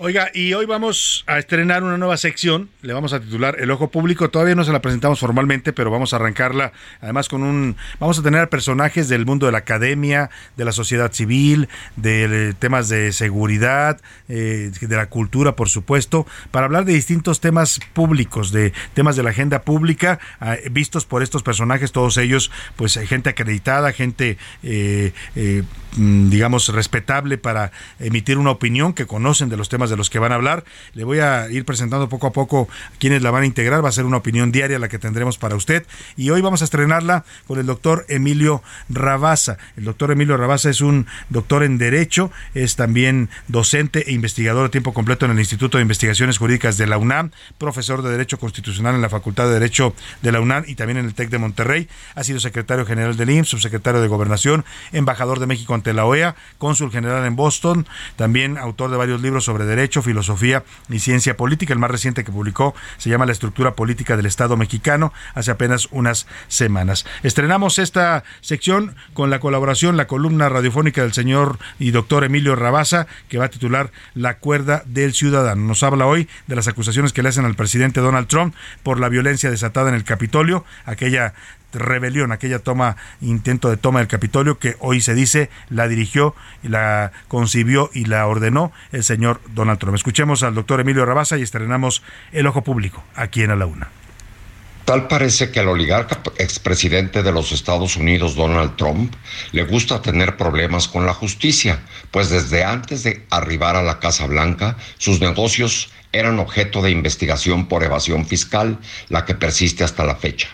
Oiga, y hoy vamos a estrenar una nueva sección, le vamos a titular El Ojo Público, todavía no se la presentamos formalmente, pero vamos a arrancarla además con un, vamos a tener personajes del mundo de la academia, de la sociedad civil, de temas de seguridad, eh, de la cultura, por supuesto, para hablar de distintos temas públicos, de temas de la agenda pública, ah, vistos por estos personajes, todos ellos, pues eh, gente acreditada, gente, eh, mm, digamos, respetable para emitir una opinión, que conocen de los temas de los que van a hablar. Le voy a ir presentando poco a poco quienes la van a integrar. Va a ser una opinión diaria la que tendremos para usted. Y hoy vamos a estrenarla con el doctor Emilio Rabasa. El doctor Emilio Rabasa es un doctor en Derecho, es también docente e investigador a tiempo completo en el Instituto de Investigaciones Jurídicas de la UNAM, profesor de Derecho Constitucional en la Facultad de Derecho de la UNAM y también en el TEC de Monterrey. Ha sido secretario general del IMSS, subsecretario de Gobernación, embajador de México ante la OEA, cónsul general en Boston, también autor de varios libros sobre Derecho, Filosofía y Ciencia Política. El más reciente que publicó se llama La estructura política del Estado mexicano hace apenas unas semanas. Estrenamos esta sección con la colaboración, la columna radiofónica del señor y doctor Emilio Rabasa, que va a titular La cuerda del ciudadano. Nos habla hoy de las acusaciones que le hacen al presidente Donald Trump por la violencia desatada en el Capitolio, aquella rebelión, aquella toma, intento de toma del Capitolio que hoy se dice la dirigió, la concibió y la ordenó el señor Donald Trump. Escuchemos al doctor Emilio Rabasa y estrenamos El Ojo Público aquí en A la Una. Tal parece que al oligarca expresidente de los Estados Unidos, Donald Trump, le gusta tener problemas con la justicia, pues desde antes de arribar a la Casa Blanca, sus negocios eran objeto de investigación por evasión fiscal, la que persiste hasta la fecha.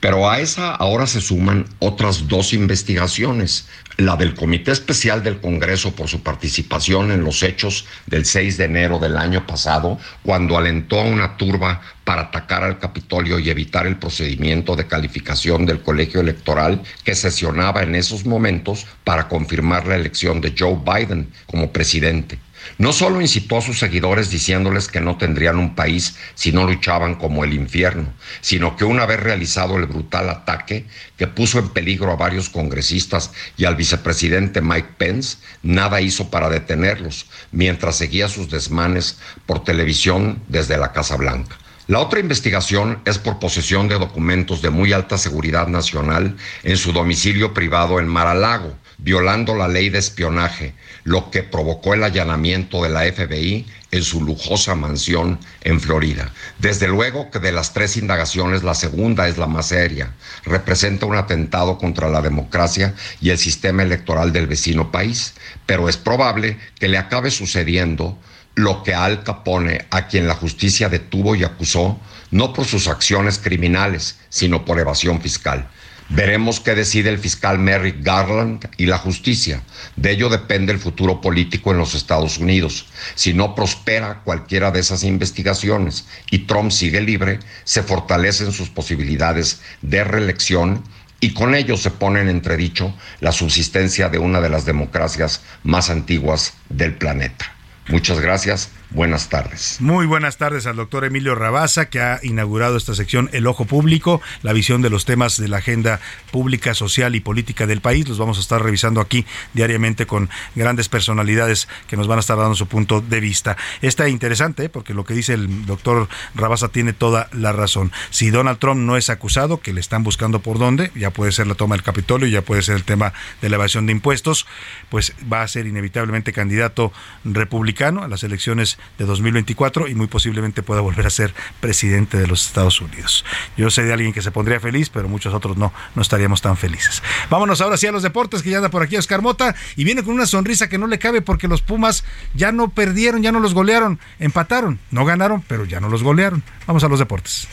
Pero a esa ahora se suman otras dos investigaciones. La del Comité Especial del Congreso por su participación en los hechos del 6 de enero del año pasado, cuando alentó a una turba para atacar al Capitolio y evitar el procedimiento de calificación del colegio electoral que sesionaba en esos momentos para confirmar la elección de Joe Biden como presidente. No solo incitó a sus seguidores diciéndoles que no tendrían un país si no luchaban como el infierno, sino que una vez realizado el brutal ataque que puso en peligro a varios congresistas y al vicepresidente Mike Pence, nada hizo para detenerlos, mientras seguía sus desmanes por televisión desde la Casa Blanca. La otra investigación es por posesión de documentos de muy alta seguridad nacional en su domicilio privado en Mar-a-Lago, violando la ley de espionaje, lo que provocó el allanamiento de la FBI en su lujosa mansión en Florida. Desde luego que de las tres indagaciones la segunda es la más seria. Representa un atentado contra la democracia y el sistema electoral del vecino país, pero es probable que le acabe sucediendo lo que Al Capone, a quien la justicia detuvo y acusó, no por sus acciones criminales, sino por evasión fiscal. Veremos qué decide el fiscal Merrick Garland y la justicia. De ello depende el futuro político en los Estados Unidos. Si no prospera cualquiera de esas investigaciones y Trump sigue libre, se fortalecen sus posibilidades de reelección y con ello se pone en entredicho la subsistencia de una de las democracias más antiguas del planeta. Muchas gracias. Buenas tardes. Muy buenas tardes al doctor Emilio Rabasa, que ha inaugurado esta sección El Ojo Público, la visión de los temas de la agenda pública, social y política del país. Los vamos a estar revisando aquí diariamente con grandes personalidades que nos van a estar dando su punto de vista. Está interesante porque lo que dice el doctor Rabasa tiene toda la razón. Si Donald Trump no es acusado, que le están buscando por dónde, ya puede ser la toma del Capitolio, ya puede ser el tema de la evasión de impuestos, pues va a ser inevitablemente candidato republicano a las elecciones de 2024 y muy posiblemente pueda volver a ser presidente de los Estados Unidos. Yo sé de alguien que se pondría feliz, pero muchos otros no, no estaríamos tan felices. Vámonos ahora sí a los deportes, que ya anda por aquí Oscar Mota y viene con una sonrisa que no le cabe porque los Pumas ya no perdieron, ya no los golearon, empataron, no ganaron, pero ya no los golearon. Vamos a los deportes.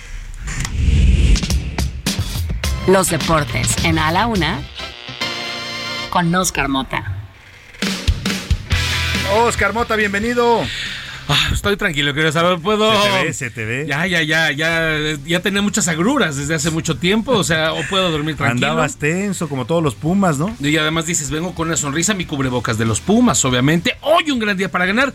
Los deportes en A Una con Oscar Mota. Oscar Mota, bienvenido. Ah, estoy tranquilo, quiero saber, puedo. Se te ve, se te ve. Ya, ya, ya, ya, ya tenía muchas agruras desde hace mucho tiempo, o sea, o puedo dormir tranquilo. Andabas tenso, como todos los Pumas, ¿no? Y además dices, vengo con una sonrisa, mi cubrebocas de los Pumas, obviamente. Hoy un gran día para ganar.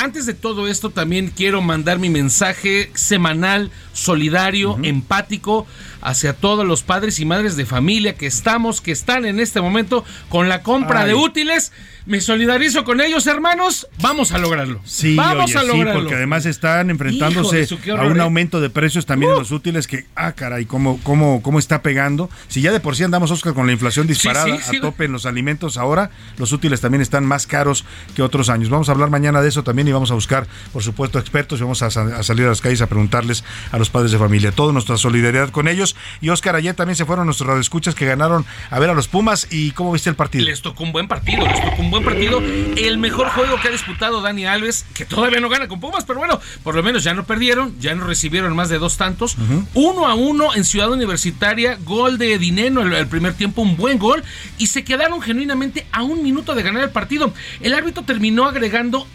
Antes de todo esto, también quiero mandar mi mensaje semanal, solidario, empático hacia todos los padres y madres de familia que estamos, que están en este momento con la compra Ay. de útiles. Me solidarizo con ellos, hermanos. Vamos a lograrlo. Sí, Vamos oye, a sí, lograrlo. porque además están enfrentándose de su, a un ¿eh? aumento de precios también en los útiles que, ah, caray, cómo, cómo, cómo está pegando. Si ya de por sí andamos, Oscar, con la inflación disparada sí, sí. a tope en los alimentos, ahora los útiles también están más caros que otros años. Vamos a hablar mañana de eso también y vamos a buscar, por supuesto, expertos y vamos a, sa- a salir a las calles a preguntarles a los padres de familia. Toda nuestra solidaridad con ellos. Y Oscar, ayer también se fueron nuestros radioescuchas que ganaron a ver a los Pumas. ¿Y cómo viste el partido? Les tocó un buen partido, les tocó un buen partido. El mejor juego que ha disputado Dani Alves, que todavía no gana con Pumas, pero bueno, por lo menos ya no perdieron, ya no recibieron más de dos tantos. Uno a uno en Ciudad Universitaria, gol de Dineno el, el primer tiempo, un buen gol, y se quedaron genuinamente a un minuto de ganar el partido. El árbitro terminó agregando.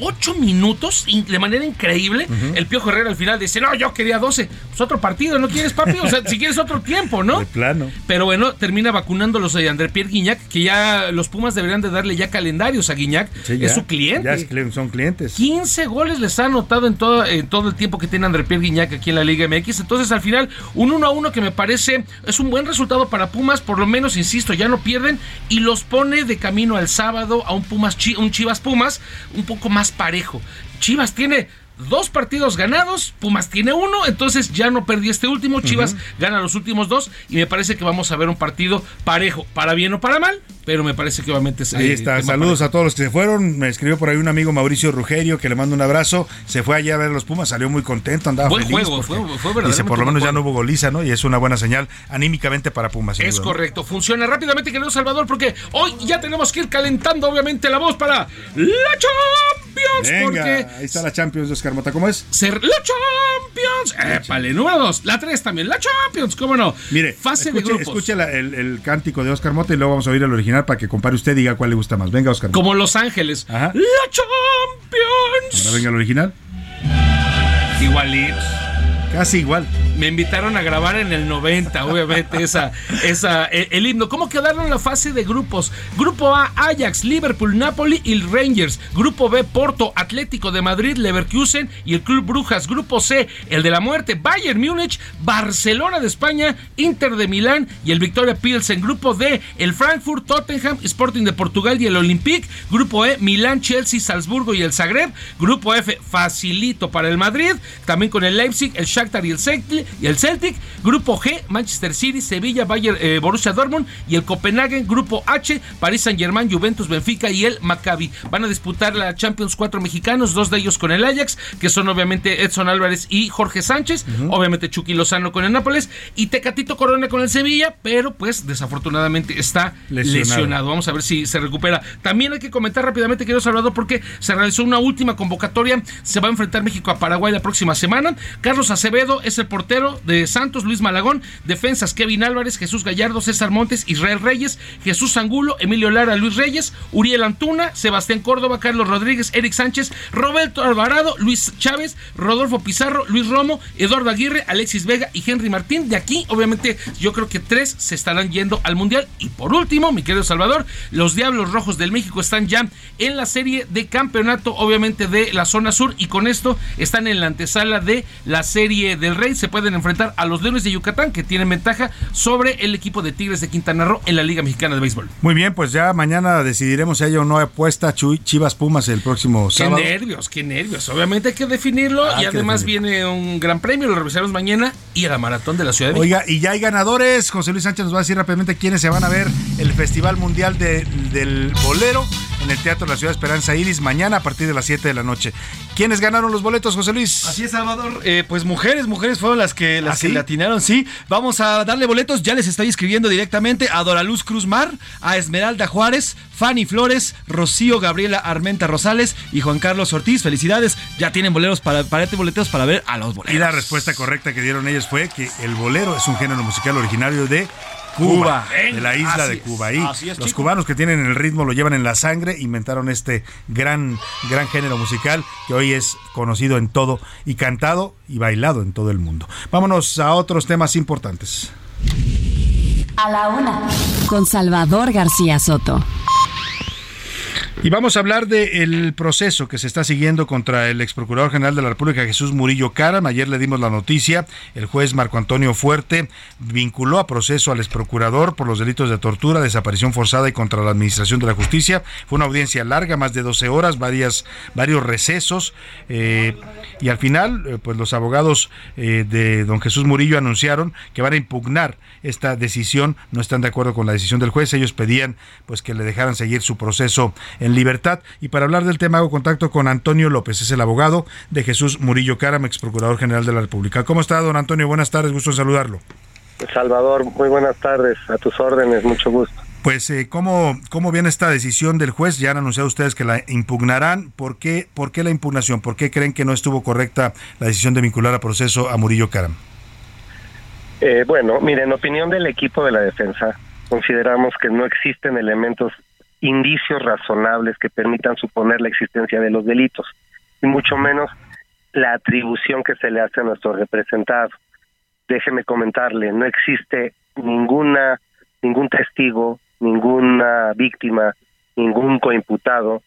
Ocho minutos in- de manera increíble. El Piojo Herrera al final dice: No, yo quería 12. Pues otro partido, ¿no quieres, papi? O sea, si quieres otro tiempo, ¿no? De plano. Pero bueno, termina vacunándolos de André Pierre Guignac, que ya los Pumas deberían de darle ya calendarios a. Sí, ya. es su cliente. Ya es son clientes. 15 goles les ha anotado en todo, en todo el tiempo que tiene André Pierre Guignac aquí en la Liga MX. Entonces, al final, un 1 a 1 que me parece es un buen resultado para Pumas. Por lo menos, insisto, ya no pierden y los pone de camino al sábado a un Pumas Chi- un Chivas Pumas un poco más parejo. Chivas tiene dos partidos ganados, Pumas tiene uno, entonces ya no perdió este último, Chivas gana los últimos dos y me parece que vamos a ver un partido parejo, para bien o para mal, pero me parece que obviamente es Ahí eh, está, saludos a todos los que se fueron. Me escribió por ahí un amigo Mauricio Rugerio que le mando un abrazo. Se fue allá a ver los Pumas, salió muy contento, andaba Buen feliz. juego, fue- fue Dice, verdaderamente por lo menos ya no hubo goliza, ¿no? Y es una buena señal anímicamente para Pumas. Es correcto, funciona rápidamente, querido Salvador, porque hoy ya tenemos que ir calentando, obviamente, la voz para la Champions. Venga, porque ahí está la Champions de Oscar Mota. ¿Cómo es? ser la Champions. Épale, número dos, la tres también, la Champions, ¿cómo no? Mire, fase escuche, de grupos. escuche la- el, el cántico de Oscar Mota y luego vamos a oír el original para que compare usted y diga cuál le gusta más. Venga, Oscar. Como Los Ángeles. Ajá. La Champions. Ahora venga el original. Igualitos. Casi igual. Me invitaron a grabar en el 90, obviamente, esa, esa, eh, el himno. ¿Cómo quedaron la fase de grupos? Grupo A, Ajax, Liverpool, Napoli y Rangers. Grupo B, Porto, Atlético de Madrid, Leverkusen y el Club Brujas. Grupo C, el de la muerte, Bayern Múnich, Barcelona de España, Inter de Milán y el Victoria Pilsen. Grupo D, el Frankfurt, Tottenham, Sporting de Portugal y el Olympique. Grupo E, Milán, Chelsea, Salzburgo y el Zagreb. Grupo F, facilito para el Madrid. También con el Leipzig, el Shakhtar y el Y el Celtic. Grupo G, Manchester City, Sevilla, Bayern, eh, Borussia Dortmund y el Copenhagen. Grupo H, Paris Saint Germain, Juventus, Benfica y el Maccabi. Van a disputar la Champions cuatro mexicanos, dos de ellos con el Ajax, que son obviamente Edson Álvarez y Jorge Sánchez. Obviamente Chucky Lozano con el Nápoles y Tecatito Corona con el Sevilla, pero pues desafortunadamente está Lesionado. lesionado. Vamos a ver si se recupera. También hay que comentar rápidamente, querido Salvador, porque se realizó una última convocatoria. Se va a enfrentar México a Paraguay la próxima semana. Carlos Acevedo es el portero de Santos, Luis Malagón. Defensas Kevin Álvarez, Jesús Gallardo, César Montes, Israel Reyes, Jesús Angulo, Emilio Lara, Luis Reyes, Uriel Antuna, Sebastián Córdoba, Carlos Rodríguez, Eric Sánchez, Roberto Alvarado, Luis Chávez, Rodolfo Pizarro, Luis Romo, Eduardo Aguirre, Alexis Vega y Henry Martín. De aquí, obviamente, yo creo que tres se estarán yendo al Mundial. Y por último, mi querido Salvador, los Diablos Rojos del México están ya en la serie de campeonato, obviamente, de la zona sur. Y con esto están en la antesala de la serie del Rey. Se pueden enfrentar a los Leones de Yucatán, que tienen ventaja sobre el equipo de Tigres de Quintana Roo en la Liga Mexicana de Béisbol. Muy bien, pues ya mañana decidiremos si hay o no apuesta Chivas Pumas el próximo Qué sábado. nervios, qué nervios. Obviamente hay que definirlo Ah, y además viene un gran premio, lo revisaremos mañana y a la maratón de la Ciudad de México. Oiga, y ya hay ganadores. José Luis Sánchez nos va a decir rápidamente quiénes se van a ver el Festival Mundial de- del Bolero en el Teatro de la Ciudad Esperanza Iris mañana a partir de las 7 de la noche. ¿Quiénes ganaron los boletos, José Luis? Así es, Salvador. Eh, pues mujeres, mujeres fueron las que las ¿Ah, que sí? le atinaron, sí. Vamos a darle boletos, ya les estoy escribiendo directamente a Doraluz Cruz Mar, a Esmeralda Juárez, Fanny Flores, Rocío Gabriela Armenta Rosales y Juan Carlos Ortiz. Felicidades, ya tienen boleros para, para boletos para ver a los boleros. Y la respuesta correcta que dieron ellos fue que el bolero es un género musical originario de Cuba, Cuba. de la isla Así de. Cuba. Ahí Así es, los chico. cubanos que tienen el ritmo lo llevan en la sangre, inventaron este gran, gran género musical que hoy es conocido en todo y cantado y bailado en todo el mundo. Vámonos a otros temas importantes. A la una. Con Salvador García Soto. Y vamos a hablar del proceso que se está siguiendo contra el ex procurador general de la República, Jesús Murillo Caram. Ayer le dimos la noticia. El juez Marco Antonio Fuerte vinculó a proceso al ex procurador por los delitos de tortura, desaparición forzada y contra la administración de la justicia. Fue una audiencia larga, más de 12 horas, varias, varios recesos. eh, y al final, eh, pues los abogados eh, de don Jesús Murillo anunciaron que van a impugnar esta decisión. No están de acuerdo con la decisión del juez. Ellos pedían pues que le dejaran seguir su proceso en libertad. Y para hablar del tema hago contacto con Antonio López, es el abogado de Jesús Murillo Caram, ex procurador general de la República. ¿Cómo está, don Antonio? Buenas tardes, gusto en saludarlo. Salvador, muy buenas tardes, a tus órdenes, mucho gusto. Pues, eh, ¿cómo, ¿cómo viene esta decisión del juez? Ya han anunciado ustedes que la impugnarán. ¿Por qué, ¿Por qué la impugnación? ¿Por qué creen que no estuvo correcta la decisión de vincular a proceso a Murillo Caram? Eh, bueno, mire, en opinión del equipo de la defensa, consideramos que no existen elementos, indicios razonables que permitan suponer la existencia de los delitos, y mucho menos la atribución que se le hace a nuestro representado. Déjeme comentarle, no existe ninguna ningún testigo, ninguna víctima, ningún coimputado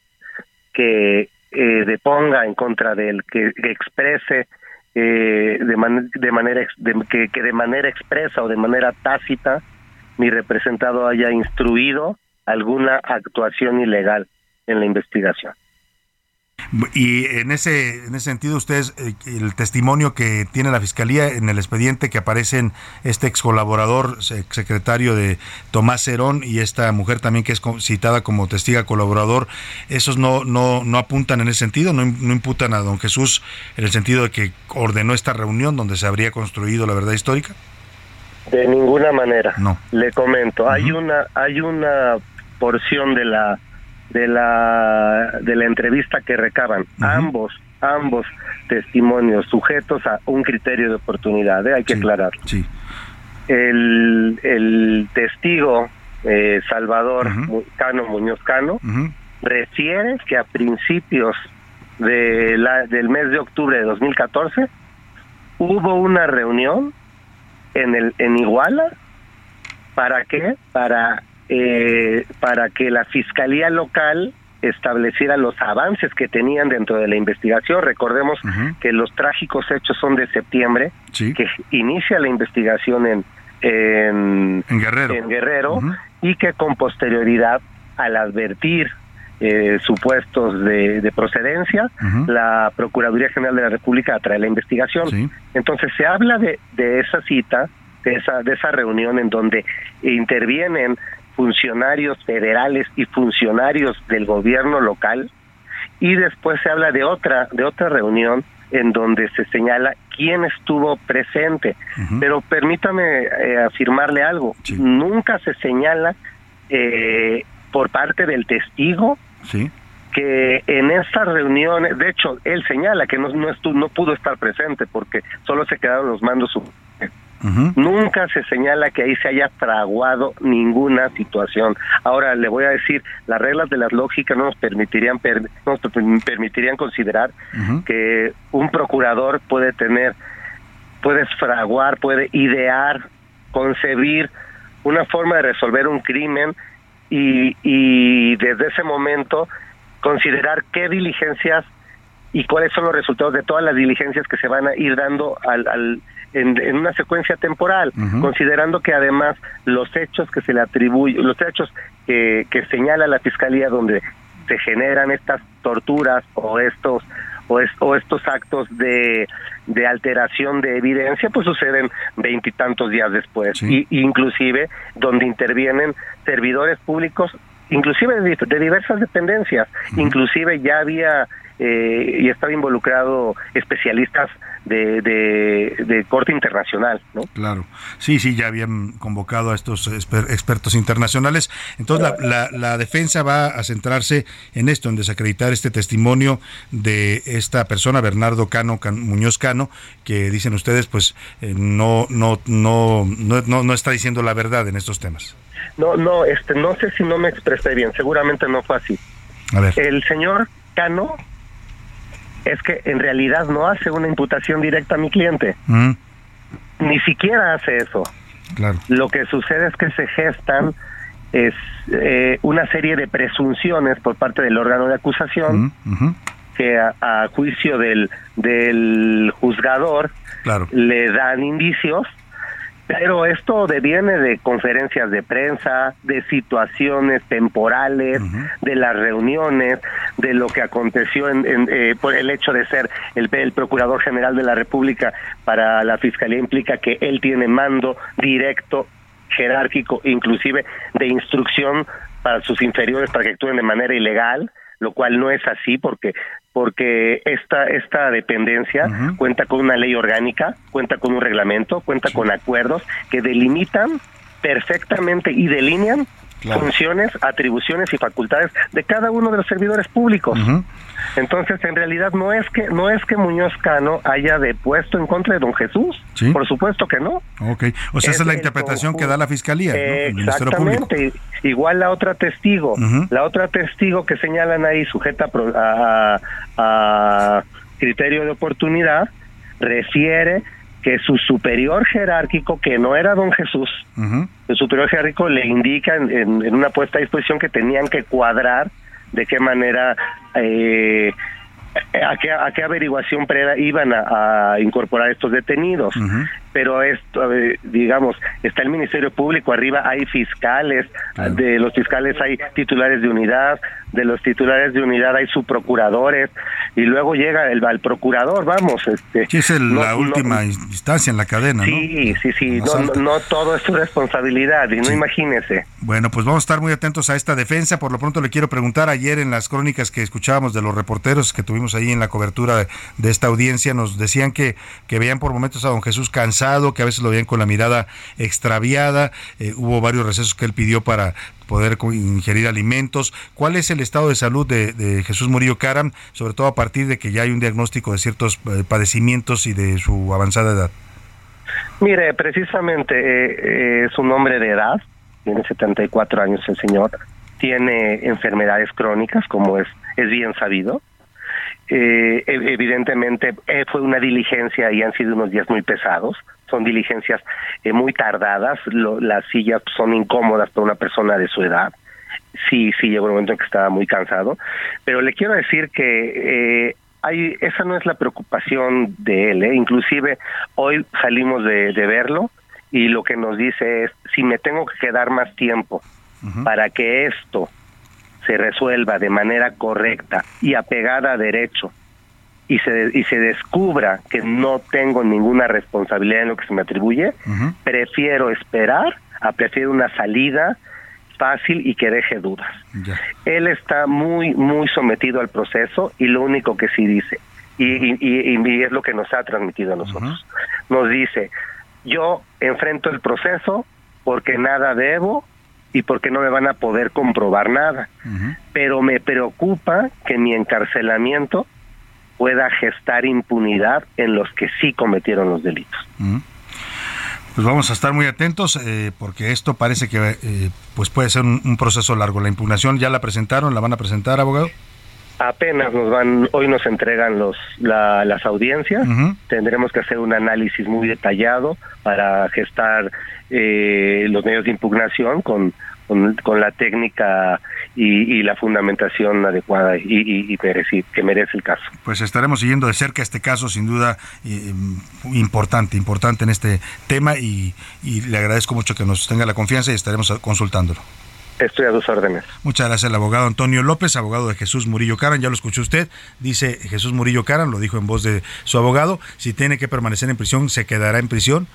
que eh, deponga en contra de él, que, exprese eh, de, de manera de- que de manera expresa o de manera tácita mi representado haya instruido alguna actuación ilegal en la investigación. Y en ese, en ese sentido, ustedes, eh, el testimonio que tiene la Fiscalía en el expediente que aparecen este ex colaborador, ex secretario de Tomás Herón y esta mujer también que es citada como testiga colaborador, esos no, no, no apuntan en ese sentido, no imputan a don Jesús en el sentido de que ordenó esta reunión donde se habría construido la verdad histórica. De ninguna manera. No. Le comento, hay una hay una porción de la de la de la entrevista que recaban ambos ambos testimonios sujetos a un criterio de oportunidad, ¿eh? hay que aclararlo. Sí. El, el testigo eh, Salvador Cano Muñoz Cano refiere que a principios de la, del mes de octubre de 2014 hubo una reunión en el en Iguala para qué para eh, para que la fiscalía local estableciera los avances que tenían dentro de la investigación. Recordemos que los trágicos hechos son de septiembre que inicia la investigación en en, Guerrero, en Guerrero y que con posterioridad al advertir eh, supuestos de, de procedencia, la Procuraduría General de la República atrae la investigación. Entonces se habla de, de esa cita, de esa, de esa reunión en donde intervienen funcionarios federales y funcionarios del gobierno local y después se habla de otra de otra reunión en donde se señala quién estuvo presente pero permítame eh, afirmarle algo nunca se señala eh, por parte del testigo Sí. que en estas reuniones, de hecho, él señala que no, no, estu- no pudo estar presente porque solo se quedaron los mandos. Nunca se señala que ahí se haya fraguado ninguna situación. Ahora le voy a decir, las reglas de la lógica no nos permitirían per- no nos per- permitirían considerar que un procurador puede tener, puede fraguar, puede idear, concebir una forma de resolver un crimen y, y desde ese momento considerar qué diligencias y cuáles son los resultados de todas las diligencias que se van a ir dando al, al- en, en una secuencia temporal, considerando que además los hechos que se le atribuyen, los hechos que, que señala la fiscalía donde se generan estas torturas o estos o, es- o estos actos de, de alteración de evidencia pues suceden veintitantos días después. Y inclusive donde intervienen servidores públicos inclusive de, de diversas dependencias, inclusive ya había eh, y estaba involucrado especialistas de, de, de, corte internacional, ¿no? Claro, sí, sí, ya habían convocado a estos exper expertos internacionales. Entonces la, la, la, defensa va a centrarse en esto, en desacreditar este testimonio de esta persona, Bernardo Cano, Can, Muñoz Cano, que dicen ustedes, pues eh, no, no, no, no, no, no está diciendo la verdad en estos temas. No, no, este, no sé si no me expresé bien, seguramente no fue así. A ver. El señor Cano es que en realidad no hace una imputación directa a mi cliente. Mm. Ni siquiera hace eso. Claro. Lo que sucede es que se gestan es eh, una serie de presunciones por parte del órgano de acusación Mm, que a, a juicio del, del juzgador Claro. le dan indicios, pero esto deviene de conferencias de prensa, de situaciones temporales, de las reuniones, de lo que aconteció en, en, eh, por el hecho de ser el, el Procurador General de la República para la Fiscalía implica que él tiene mando directo, jerárquico, inclusive de instrucción para sus inferiores para que actúen de manera ilegal, lo cual no es así porque porque esta esta dependencia cuenta con una ley orgánica, cuenta con un reglamento, cuenta con acuerdos que delimitan perfectamente y delinean Claro. funciones, atribuciones y facultades de cada uno de los servidores públicos. Entonces, en realidad no es que no es que Muñoz Cano haya depuesto en contra de Don Jesús, Sí. por supuesto que no. Ok, o sea, esa es la interpretación que da la Fiscalía, ¿no? el Ministerio Público. Exactamente. Igual la otra testigo, la otra testigo que señalan ahí sujeta a, a criterio de oportunidad refiere que su superior jerárquico, que no era don Jesús, el superior jerárquico le indica en, en- en una puesta a disposición que tenían que cuadrar de qué manera eh, a qué, a qué averiguación previa iban a, a incorporar estos detenidos pero esto digamos está el ministerio público arriba hay fiscales de los fiscales hay titulares de unidad de los titulares de unidad hay subprocuradores y luego llega el procurador vamos este Sí, es el- no- la no- última instancia en la cadena, ¿no? Sí, sí, sí, Más no, no, no todo es su responsabilidad y no Sí. imagínese. Bueno, pues vamos a estar muy atentos a esta defensa. Por lo pronto le quiero preguntar, ayer en las crónicas que escuchábamos de los reporteros que tuvimos ahí en la cobertura de, de esta audiencia, nos decían que, que veían por momentos a don Jesús cansado, que a veces lo veían con la mirada extraviada. Eh, hubo varios recesos que él pidió para poder ingerir alimentos. ¿Cuál es el estado de salud de, Jesús Murillo Caram, sobre todo a partir de que ya hay un diagnóstico de ciertos eh, padecimientos y de su avanzada edad? Mire, precisamente eh, es un hombre de edad, tiene 74 años el señor, tiene enfermedades crónicas, como es, es bien sabido. Eh, ev- evidentemente eh, fue una diligencia y han sido unos días muy pesados, son diligencias eh, muy tardadas, lo- las sillas son incómodas para una persona de su edad. Sí, sí, llegó un momento en que estaba muy cansado, pero le quiero decir que eh, hay, esa no es la preocupación de él, ¿eh? inclusive hoy salimos de, de verlo y lo que nos dice es, si me tengo que quedar más tiempo para que esto se resuelva de manera correcta y apegada a derecho y se, y se descubra que no tengo ninguna responsabilidad en lo que se me atribuye, prefiero esperar a prefiero una salida fácil y que deje dudas. Él está muy, muy sometido al proceso y lo único que sí dice, y, y- y- y es lo que nos ha transmitido a nosotros, nos dice, yo enfrento el proceso porque nada debo y porque no me van a poder comprobar nada, pero me preocupa que mi encarcelamiento pueda gestar impunidad en los que sí cometieron los delitos. Pues vamos a estar muy atentos eh, porque esto parece que eh, pues puede ser un, un proceso largo. La impugnación ya la presentaron, la van a presentar, abogado. Apenas nos van, hoy nos entregan los la- las audiencias, tendremos que hacer un análisis muy detallado para gestar eh, los medios de impugnación con, con, con la técnica y, y la fundamentación adecuada y, y- y que merece el caso. Pues estaremos siguiendo de cerca este caso, sin duda eh, importante, importante en este tema y, y le agradezco mucho que nos tenga la confianza y estaremos consultándolo. Estoy a sus órdenes. Muchas gracias al abogado Antonio López, abogado de Jesús Murillo Caran, ya lo escuchó usted, dice Jesús Murillo Caran, lo dijo en voz de su abogado, si tiene que permanecer en prisión, se quedará en prisión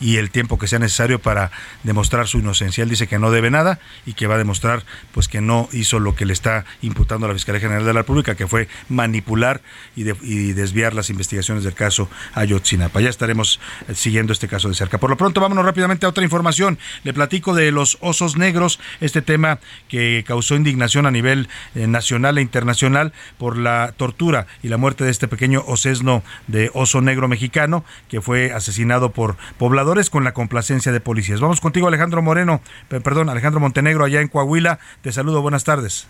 y el tiempo que sea necesario para demostrar su inocencia. Él dice que no debe nada y que va a demostrar pues que no hizo lo que le está imputando a la Fiscalía General de la República, que fue manipular y, desviar las investigaciones del caso Ayotzinapa. Ya estaremos eh, siguiendo este caso de cerca. Por lo pronto, vámonos rápidamente a otra información. Le platico de los osos negros, este tema que causó indignación a nivel eh, nacional e internacional por la tortura y la muerte de este pequeño osesno de oso negro mexicano que fue asesinado por pobladores con la complacencia de policías. Vamos contigo, Alejandro Moreno, perdón, Alejandro Montenegro, allá en Coahuila. Te saludo, buenas tardes.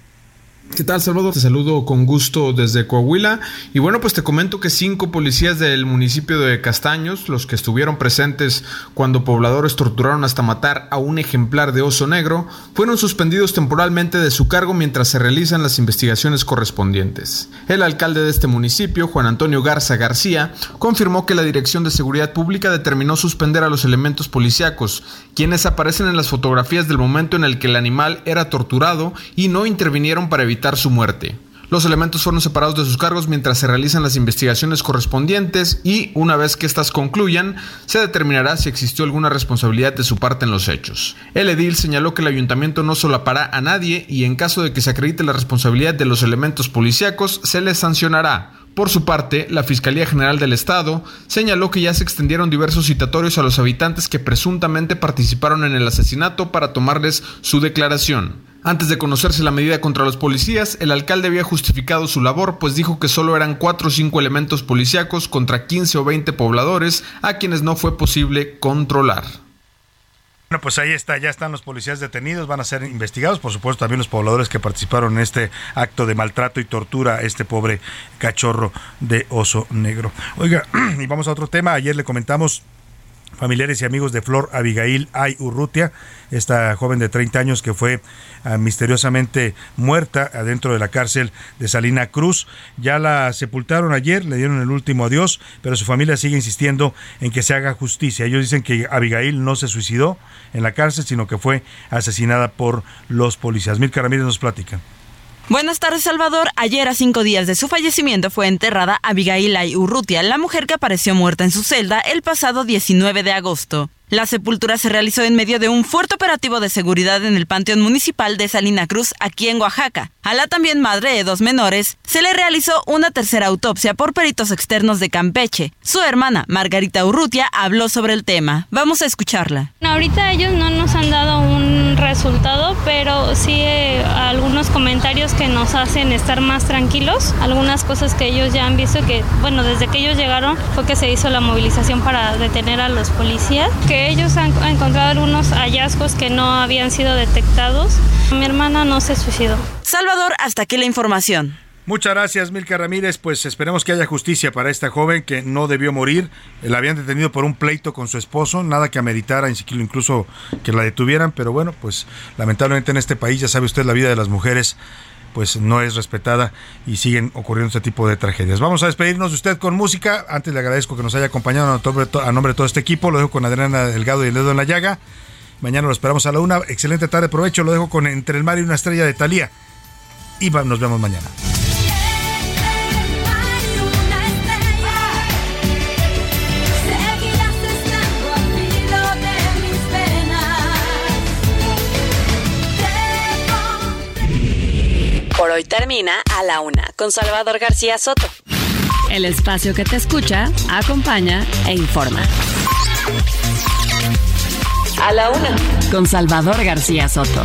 ¿Qué tal, Salvador? Te saludo con gusto desde Coahuila. Y bueno, pues te comento que cinco policías del municipio de Castaños, los que estuvieron presentes cuando pobladores torturaron hasta matar a un ejemplar de oso negro, fueron suspendidos temporalmente de su cargo mientras se realizan las investigaciones correspondientes. El alcalde de este municipio, Juan Antonio Garza García, confirmó que la Dirección de Seguridad Pública determinó suspender a los elementos policíacos, quienes aparecen en las fotografías del momento en el que el animal era torturado y no intervinieron para evitar su muerte. Los elementos fueron separados de sus cargos mientras se realizan las investigaciones correspondientes y, una vez que éstas concluyan, se determinará si existió alguna responsabilidad de su parte en los hechos. El edil señaló que el ayuntamiento no solapará a nadie y en caso de que se acredite la responsabilidad de los elementos policíacos, se les sancionará. Por su parte, la Fiscalía General del Estado señaló que ya se extendieron diversos citatorios a los habitantes que presuntamente participaron en el asesinato para tomarles su declaración. Antes de conocerse la medida contra los policías, el alcalde había justificado su labor, pues dijo que solo eran 4 o 5 elementos policíacos contra 15 o 20 pobladores a quienes no fue posible controlar. Bueno, pues ahí está, ya están los policías detenidos, van a ser investigados, por supuesto también los pobladores que participaron en este acto de maltrato y tortura a este pobre cachorro de oso negro. Oiga, <clears throat> y vamos a otro tema, ayer le comentamos familiares y amigos de Flor Abigail Ay Urrutia, esta joven de 30 años que fue ah, misteriosamente muerta adentro de la cárcel de Salina Cruz. Ya la sepultaron ayer, le dieron el último adiós, pero su familia sigue insistiendo en que se haga justicia. Ellos dicen que Abigail no se suicidó en la cárcel, sino que fue asesinada por los policías. Milka Ramírez nos platica. Buenas tardes, Salvador. Ayer, a cinco días de su fallecimiento, fue enterrada Abigail Urrutia, la mujer que apareció muerta en su celda el pasado 19 de agosto. La sepultura se realizó en medio de un fuerte operativo de seguridad en el Panteón Municipal de Salina Cruz, aquí en Oaxaca. A la también madre de dos menores, se le realizó una tercera autopsia por peritos externos de Campeche. Su hermana, Margarita Urrutia, habló sobre el tema. Vamos a escucharla. ahorita ellos no nos han dado un resultado, pero sí eh, algunos comentarios que nos hacen estar más tranquilos. Algunas cosas que ellos ya han visto que, bueno, desde que ellos llegaron fue que se hizo la movilización para detener a los policías. Que ellos han encontrado algunos hallazgos que no habían sido detectados. Mi hermana no se suicidó. Salvador, hasta aquí la información. Muchas gracias, Milka Ramírez. Pues esperemos que haya justicia para esta joven que no debió morir. La habían detenido por un pleito con su esposo, nada que ameritara incluso que la detuvieran, pero bueno, pues lamentablemente en este país, ya sabe usted, la vida de las mujeres pues no es respetada y siguen ocurriendo este tipo de tragedias. Vamos a despedirnos de usted con música. Antes le agradezco que nos haya acompañado a nombre de todo este equipo. Lo dejo con Adriana Delgado y el dedo en la llaga. Mañana lo esperamos a la una. Excelente tarde, provecho. Lo dejo con Entre el mar y una estrella de Talía. Y nos vemos mañana. Por hoy termina a la una con Salvador García Soto. El espacio que te escucha, acompaña e informa. A la una con Salvador García Soto.